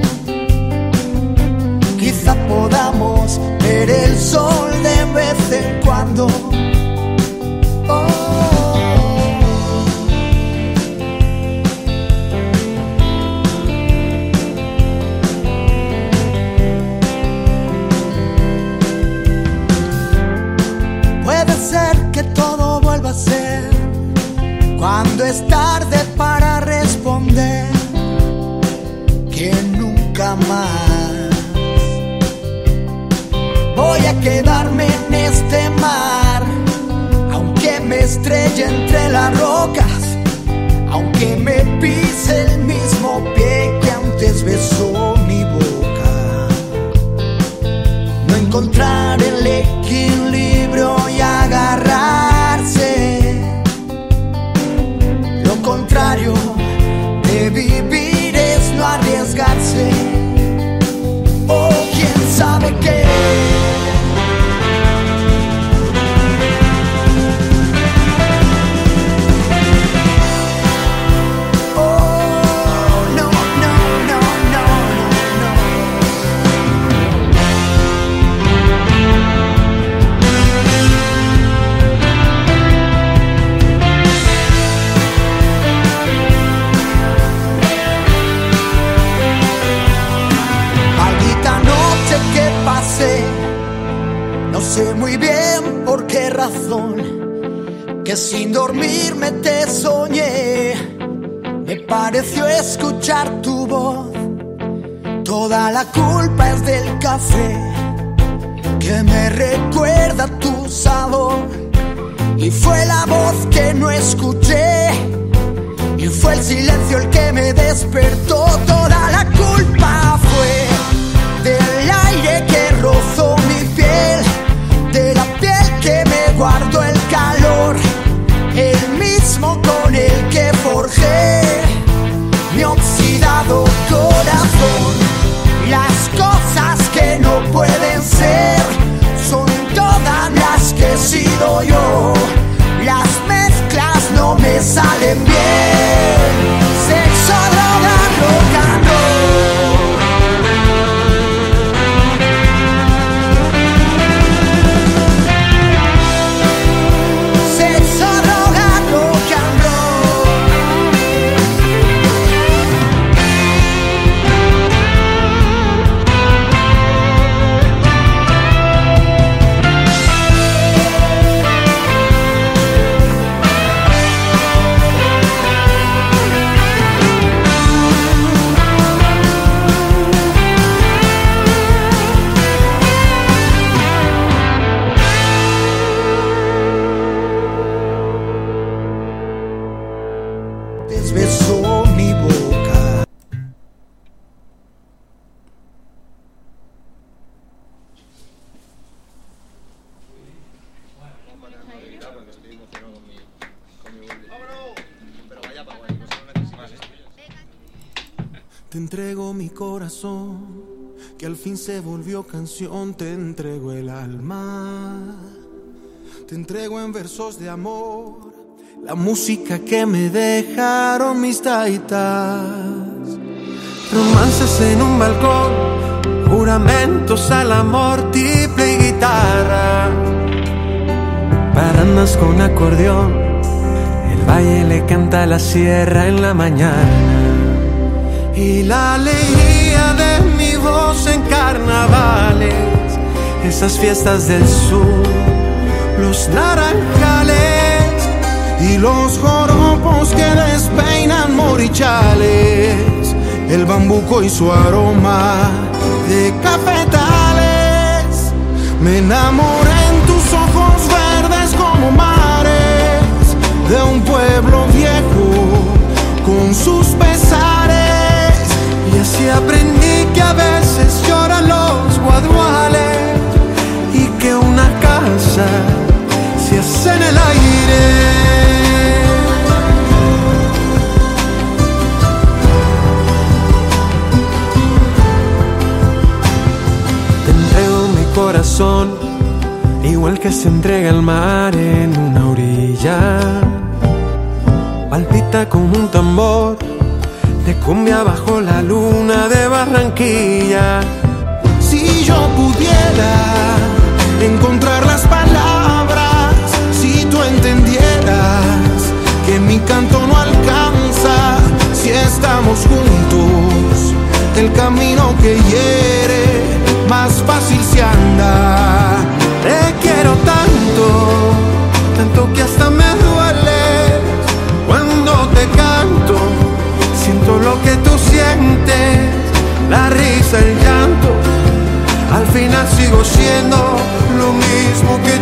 Quizá podamos ver el sol de vez en cuando. Quedarme en este mar aunque me estrelle entre las rocas aunque me pise el mismo pie que antes besó mi boca no encontrar el equilibrio y agarrarse lo contrario de vivir es no arriesgarse. O quién sabe qué. Que sin dormirme te soñé, me pareció escuchar tu voz, toda la culpa es del café, que me recuerda tu sabor, y fue la voz que no escuché, y fue el silencio el que me despertó, 你都有。Volvió canción. Te entrego el alma. Te entrego en versos de amor la música que me dejaron mis taitas. Romances en un balcón, juramentos al amor, triple y guitarra. Paranas con acordeón, el valle le canta a la sierra en la mañana. Y la alegría de mi voz en carnavales, esas fiestas del sur, los naranjales y los joropos que despeinan morichales, el bambuco y su aroma de cafetales. Me enamoré en tus ojos verdes como mares de un pueblo viejo con sus pesares. Y así aprendí que a veces lloran los guaduales y que una casa se hace en el aire. Entrego mi corazón, igual que se entrega el mar en una orilla. Palpita como un tambor de cumbia bajo la luna de Barranquilla. Si yo pudiera encontrar las palabras, si tú entendieras que mi canto no alcanza, si estamos juntos, el camino que hiere más fácil se anda. Lo que tú sientes, la risa, el llanto. Al final sigo siendo lo mismo que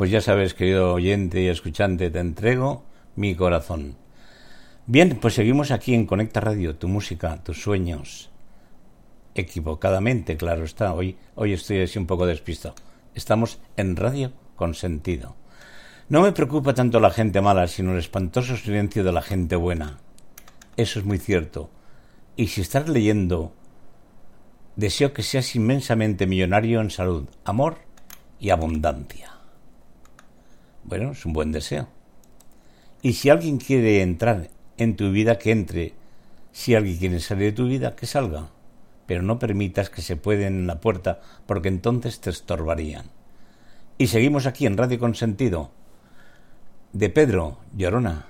Pues ya sabes, querido oyente y escuchante, te entrego mi corazón. Bien, pues seguimos aquí en Conecta Radio, tu música, tus sueños. Equivocadamente, claro está. Hoy, hoy estoy así un poco despistado. Estamos en Radio con sentido. No me preocupa tanto la gente mala, sino el espantoso silencio de la gente buena. Eso es muy cierto. Y si estás leyendo, deseo que seas inmensamente millonario en salud, amor y abundancia. Bueno, es un buen deseo. Y si alguien quiere entrar en tu vida, que entre. Si alguien quiere salir de tu vida, que salga. Pero no permitas que se pueden en la puerta, porque entonces te estorbarían. Y seguimos aquí en Radio Consentido. De Pedro Llorona.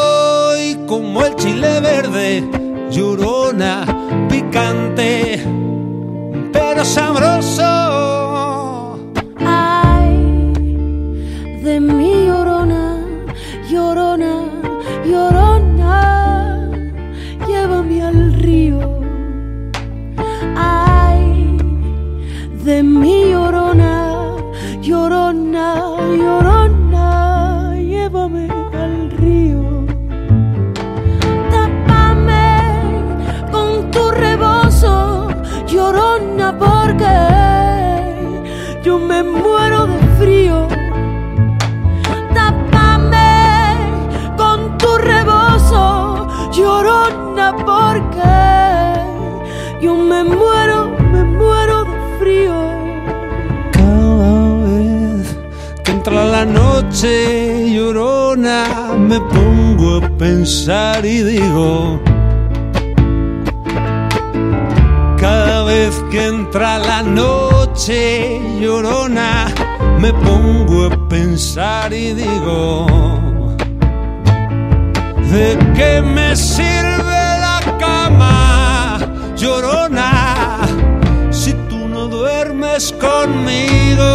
como el chile verde, llorona, picante pero sabroso. Ay, de mi llorona, llorona, llorona, llévame al río. Ay, de mi llorona, porque yo me muero de frío. Tápame con tu rebozo, llorona, porque yo me muero, me muero de frío. Cada vez que entra la noche llorona, me pongo a pensar y digo. Cada que entra la noche llorona, me pongo a pensar y digo. ¿De qué me sirve la cama, llorona, si tú no duermes conmigo?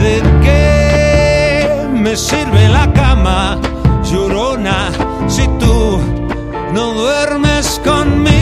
¿De qué me sirve la cama, llorona, si tú no duermes conmigo?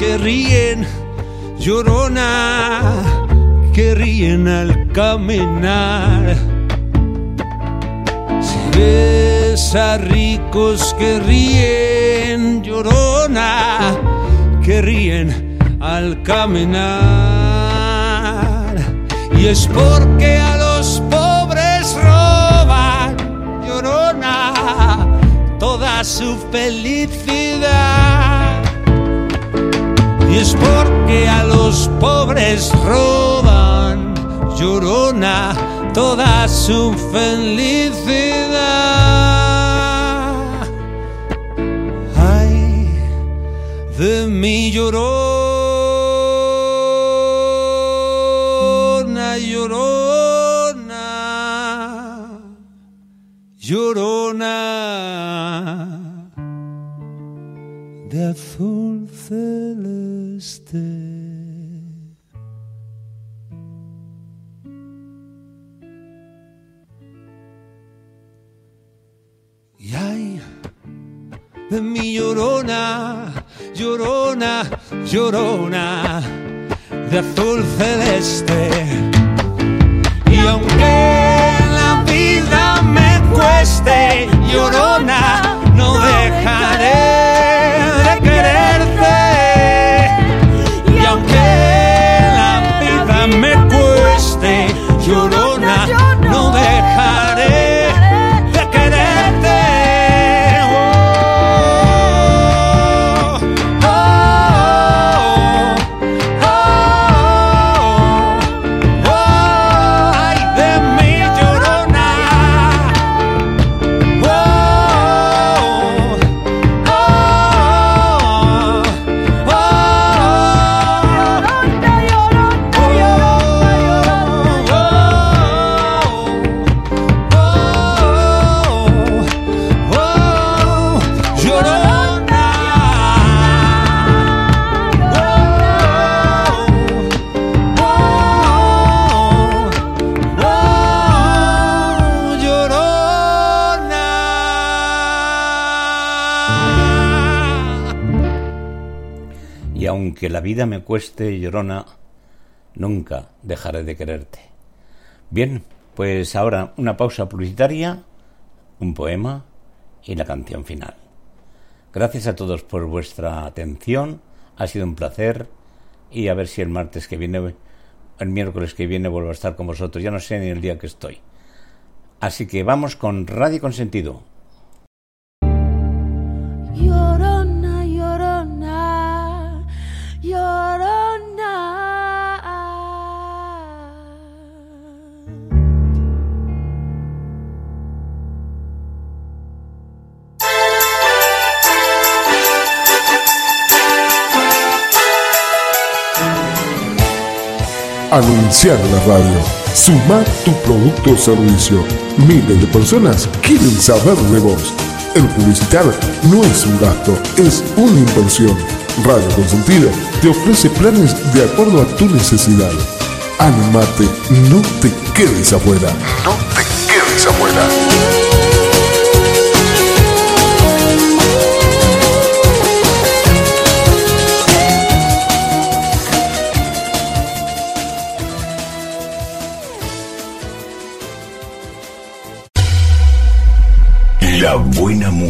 Que ríen, llorona, que ríen al caminar. Si ves a ricos que ríen, llorona, que ríen al caminar. Y es porque a los pobres roban, llorona, toda su felicidad. Y es porque a los pobres roban, llorona, toda su felicidad. Ay, de mi llorona, llorona, llorona de mi llorona, llorona, llorona, de azul celeste. Y aunque la vida me cueste, llorona, vida me cueste llorona, nunca dejaré de quererte. Bien, pues ahora una pausa publicitaria, un poema y la canción final. Gracias a todos por vuestra atención, ha sido un placer y a ver si el martes que viene, el miércoles que viene vuelvo a estar con vosotros, ya no sé ni el día que estoy. Así que vamos con Radio Consentido. Anunciar en la radio. Sumar tu producto o servicio. Miles de personas quieren saber de vos. El publicitar no es un gasto, es una inversión. Radio Consentido te ofrece planes de acuerdo a tu necesidad. Animate, no te quedes afuera. No te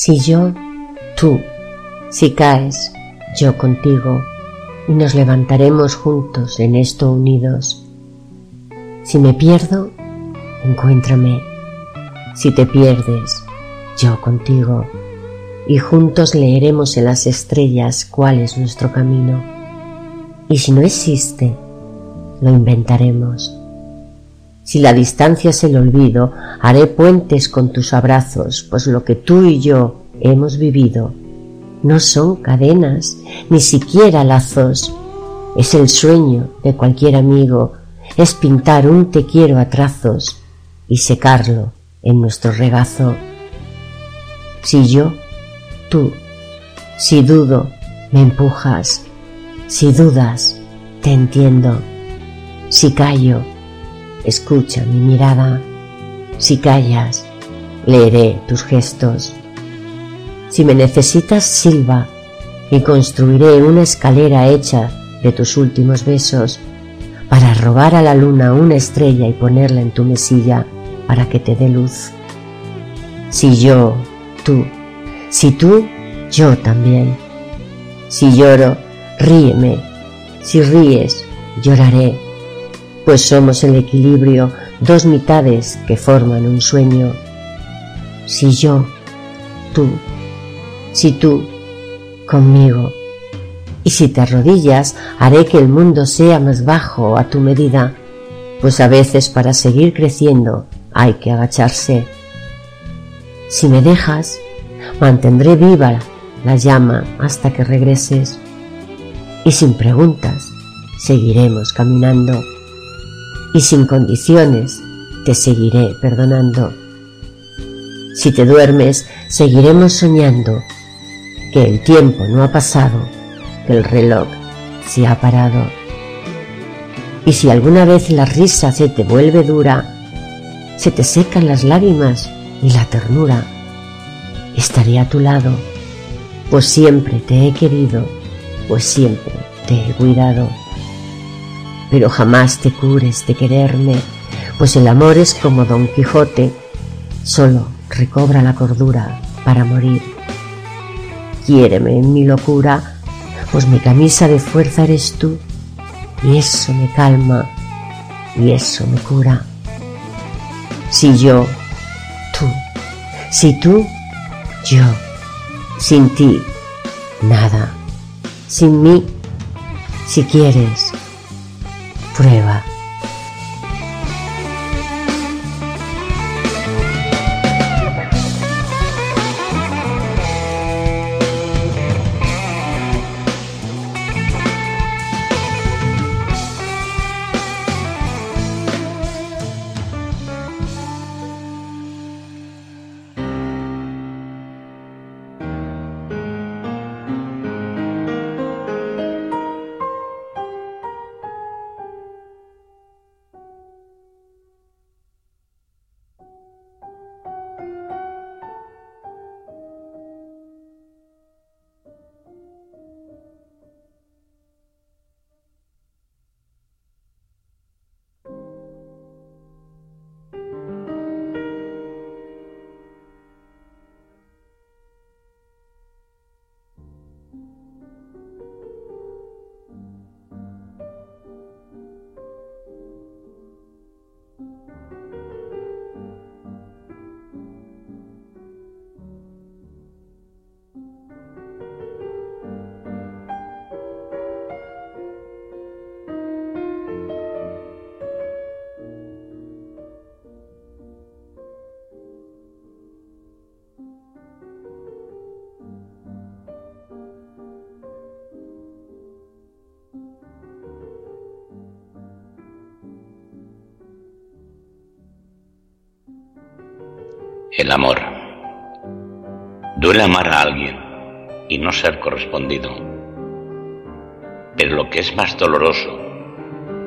Si yo, tú, si caes, yo contigo, y nos levantaremos juntos en esto unidos. Si me pierdo, encuéntrame. Si te pierdes, yo contigo, y juntos leeremos en las estrellas cuál es nuestro camino. Y si no existe, lo inventaremos. Si la distancia es el olvido, haré puentes con tus abrazos, pues lo que tú y yo hemos vivido no son cadenas, ni siquiera lazos. Es el sueño de cualquier amigo, es pintar un te quiero a trazos y secarlo en nuestro regazo. Si yo, tú, si dudo, me empujas, si dudas, te entiendo, si callo, escucha mi mirada, si callas, leeré tus gestos. Si me necesitas, silba y construiré una escalera hecha de tus últimos besos para robar a la luna una estrella y ponerla en tu mesilla para que te dé luz. Si yo, tú, si tú, yo también. Si lloro, ríeme. Si ríes, lloraré, pues somos el equilibrio, dos mitades que forman un sueño. Si yo, tú, si tú, conmigo. Y si te arrodillas, haré que el mundo sea más bajo a tu medida, pues a veces para seguir creciendo hay que agacharse. Si me dejas, mantendré viva la llama hasta que regreses. Y sin preguntas, seguiremos caminando. Y sin condiciones, te seguiré perdonando. Si te duermes, seguiremos soñando que el tiempo no ha pasado, que el reloj se ha parado. Y si alguna vez la risa se te vuelve dura, se te secan las lágrimas y la ternura, estaré a tu lado, pues siempre te he querido, pues siempre te he cuidado. Pero jamás te cures de quererme, pues el amor es como Don Quijote, solo recobra la cordura para morir. Quiéreme en mi locura, pues mi camisa de fuerza eres tú, y eso me calma, y eso me cura. Si yo, tú, si tú, yo, sin ti, nada, sin mí, si quieres, プレーは El amor. Duele amar a alguien y no ser correspondido. Pero lo que es más doloroso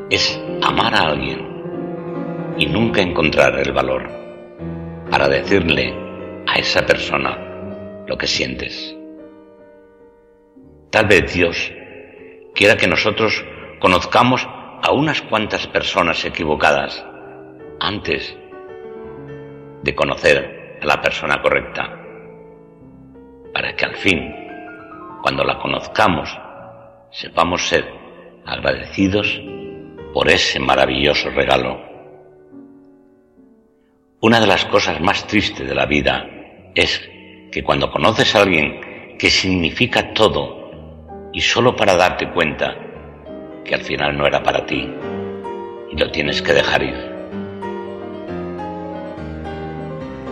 es amar a alguien y nunca encontrar el valor para decirle a esa persona lo que sientes. Tal vez Dios quiera que nosotros conozcamos a unas cuantas personas equivocadas antes de conocer la persona correcta, para que al fin, cuando la conozcamos, sepamos ser agradecidos por ese maravilloso regalo. Una de las cosas más tristes de la vida es que cuando conoces a alguien que significa todo y solo para darte cuenta que al final no era para ti y lo tienes que dejar ir.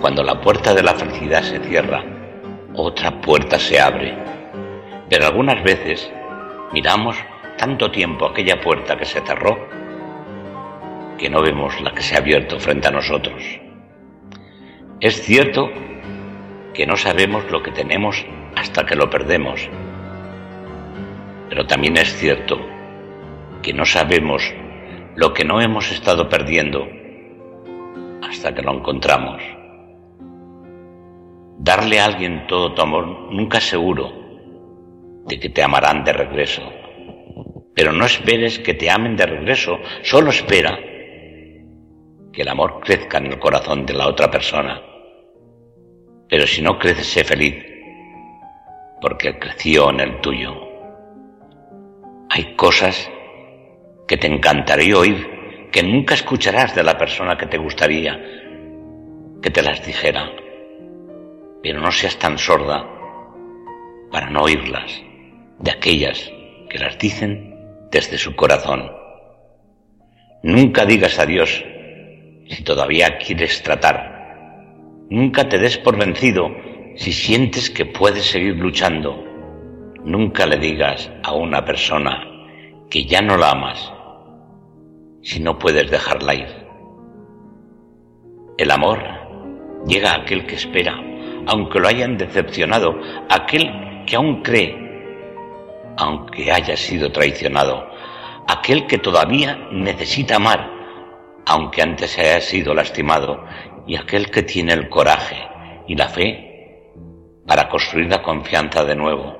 Cuando la puerta de la felicidad se cierra, otra puerta se abre. Pero algunas veces miramos tanto tiempo aquella puerta que se cerró que no vemos la que se ha abierto frente a nosotros. Es cierto que no sabemos lo que tenemos hasta que lo perdemos, pero también es cierto que no sabemos lo que no hemos estado perdiendo hasta que lo encontramos. Darle a alguien todo tu amor nunca es seguro de que te amarán de regreso. Pero no esperes que te amen de regreso, solo espera que el amor crezca en el corazón de la otra persona. Pero si no crece, sé feliz, porque creció en el tuyo. Hay cosas que te encantaría oír, que nunca escucharás de la persona que te gustaría que te las dijera pero no seas tan sorda para no oírlas de aquellas que las dicen desde su corazón. Nunca digas adiós si todavía quieres tratar. Nunca te des por vencido si sientes que puedes seguir luchando. Nunca le digas a una persona que ya no la amas si no puedes dejarla ir. El amor llega a aquel que espera aunque lo hayan decepcionado, aquel que aún cree, aunque haya sido traicionado, aquel que todavía necesita amar, aunque antes haya sido lastimado, y aquel que tiene el coraje y la fe para construir la confianza de nuevo.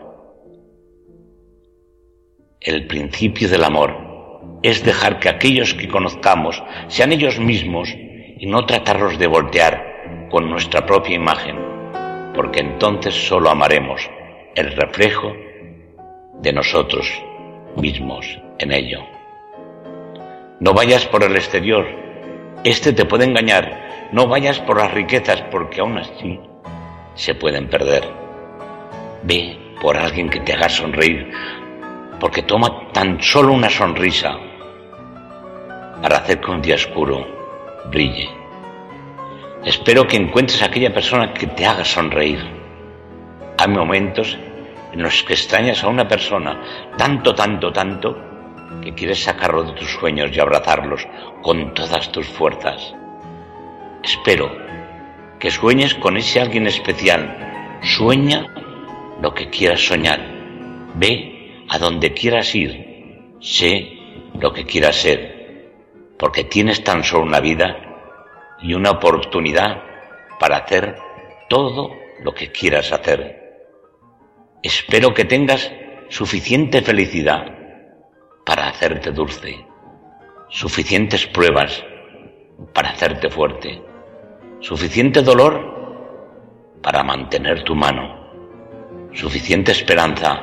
El principio del amor es dejar que aquellos que conozcamos sean ellos mismos y no tratarlos de voltear con nuestra propia imagen porque entonces solo amaremos el reflejo de nosotros mismos en ello. No vayas por el exterior, este te puede engañar, no vayas por las riquezas porque aún así se pueden perder. Ve por alguien que te haga sonreír, porque toma tan solo una sonrisa para hacer que un día oscuro brille. Espero que encuentres a aquella persona que te haga sonreír. Hay momentos en los que extrañas a una persona tanto, tanto, tanto, que quieres sacarlo de tus sueños y abrazarlos con todas tus fuerzas. Espero que sueñes con ese alguien especial. Sueña lo que quieras soñar. Ve a donde quieras ir. Sé lo que quieras ser. Porque tienes tan solo una vida y una oportunidad para hacer todo lo que quieras hacer. Espero que tengas suficiente felicidad para hacerte dulce, suficientes pruebas para hacerte fuerte, suficiente dolor para mantener tu mano, suficiente esperanza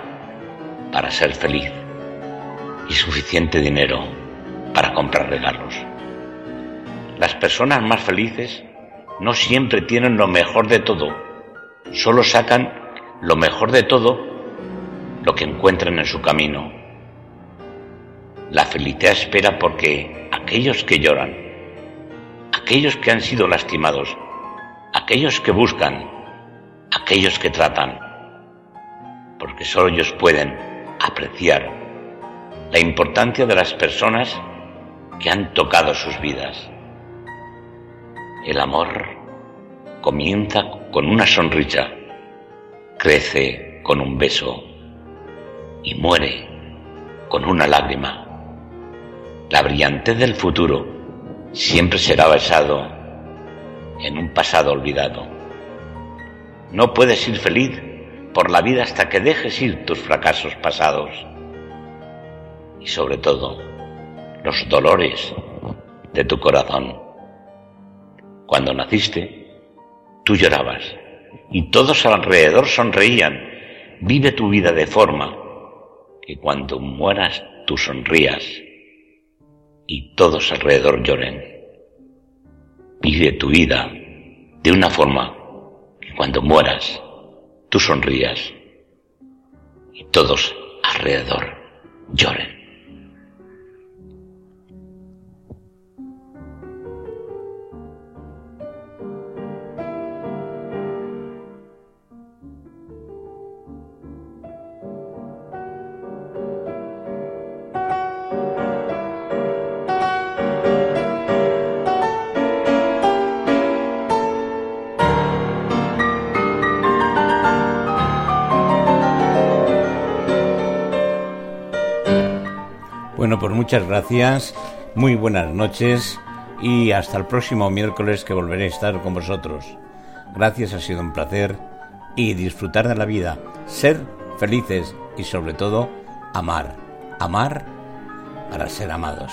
para ser feliz y suficiente dinero para comprar regalos. Las personas más felices no siempre tienen lo mejor de todo, solo sacan lo mejor de todo lo que encuentran en su camino. La felicidad espera porque aquellos que lloran, aquellos que han sido lastimados, aquellos que buscan, aquellos que tratan, porque solo ellos pueden apreciar la importancia de las personas que han tocado sus vidas. El amor comienza con una sonrisa, crece con un beso y muere con una lágrima. La brillantez del futuro siempre será basado en un pasado olvidado. No puedes ir feliz por la vida hasta que dejes ir tus fracasos pasados y sobre todo los dolores de tu corazón. Cuando naciste, tú llorabas y todos alrededor sonreían. Vive tu vida de forma que cuando mueras tú sonrías y todos alrededor lloren. Vive tu vida de una forma que cuando mueras tú sonrías y todos alrededor lloren. Muchas gracias, muy buenas noches y hasta el próximo miércoles que volveré a estar con vosotros. Gracias, ha sido un placer y disfrutar de la vida, ser felices y sobre todo amar. Amar para ser amados.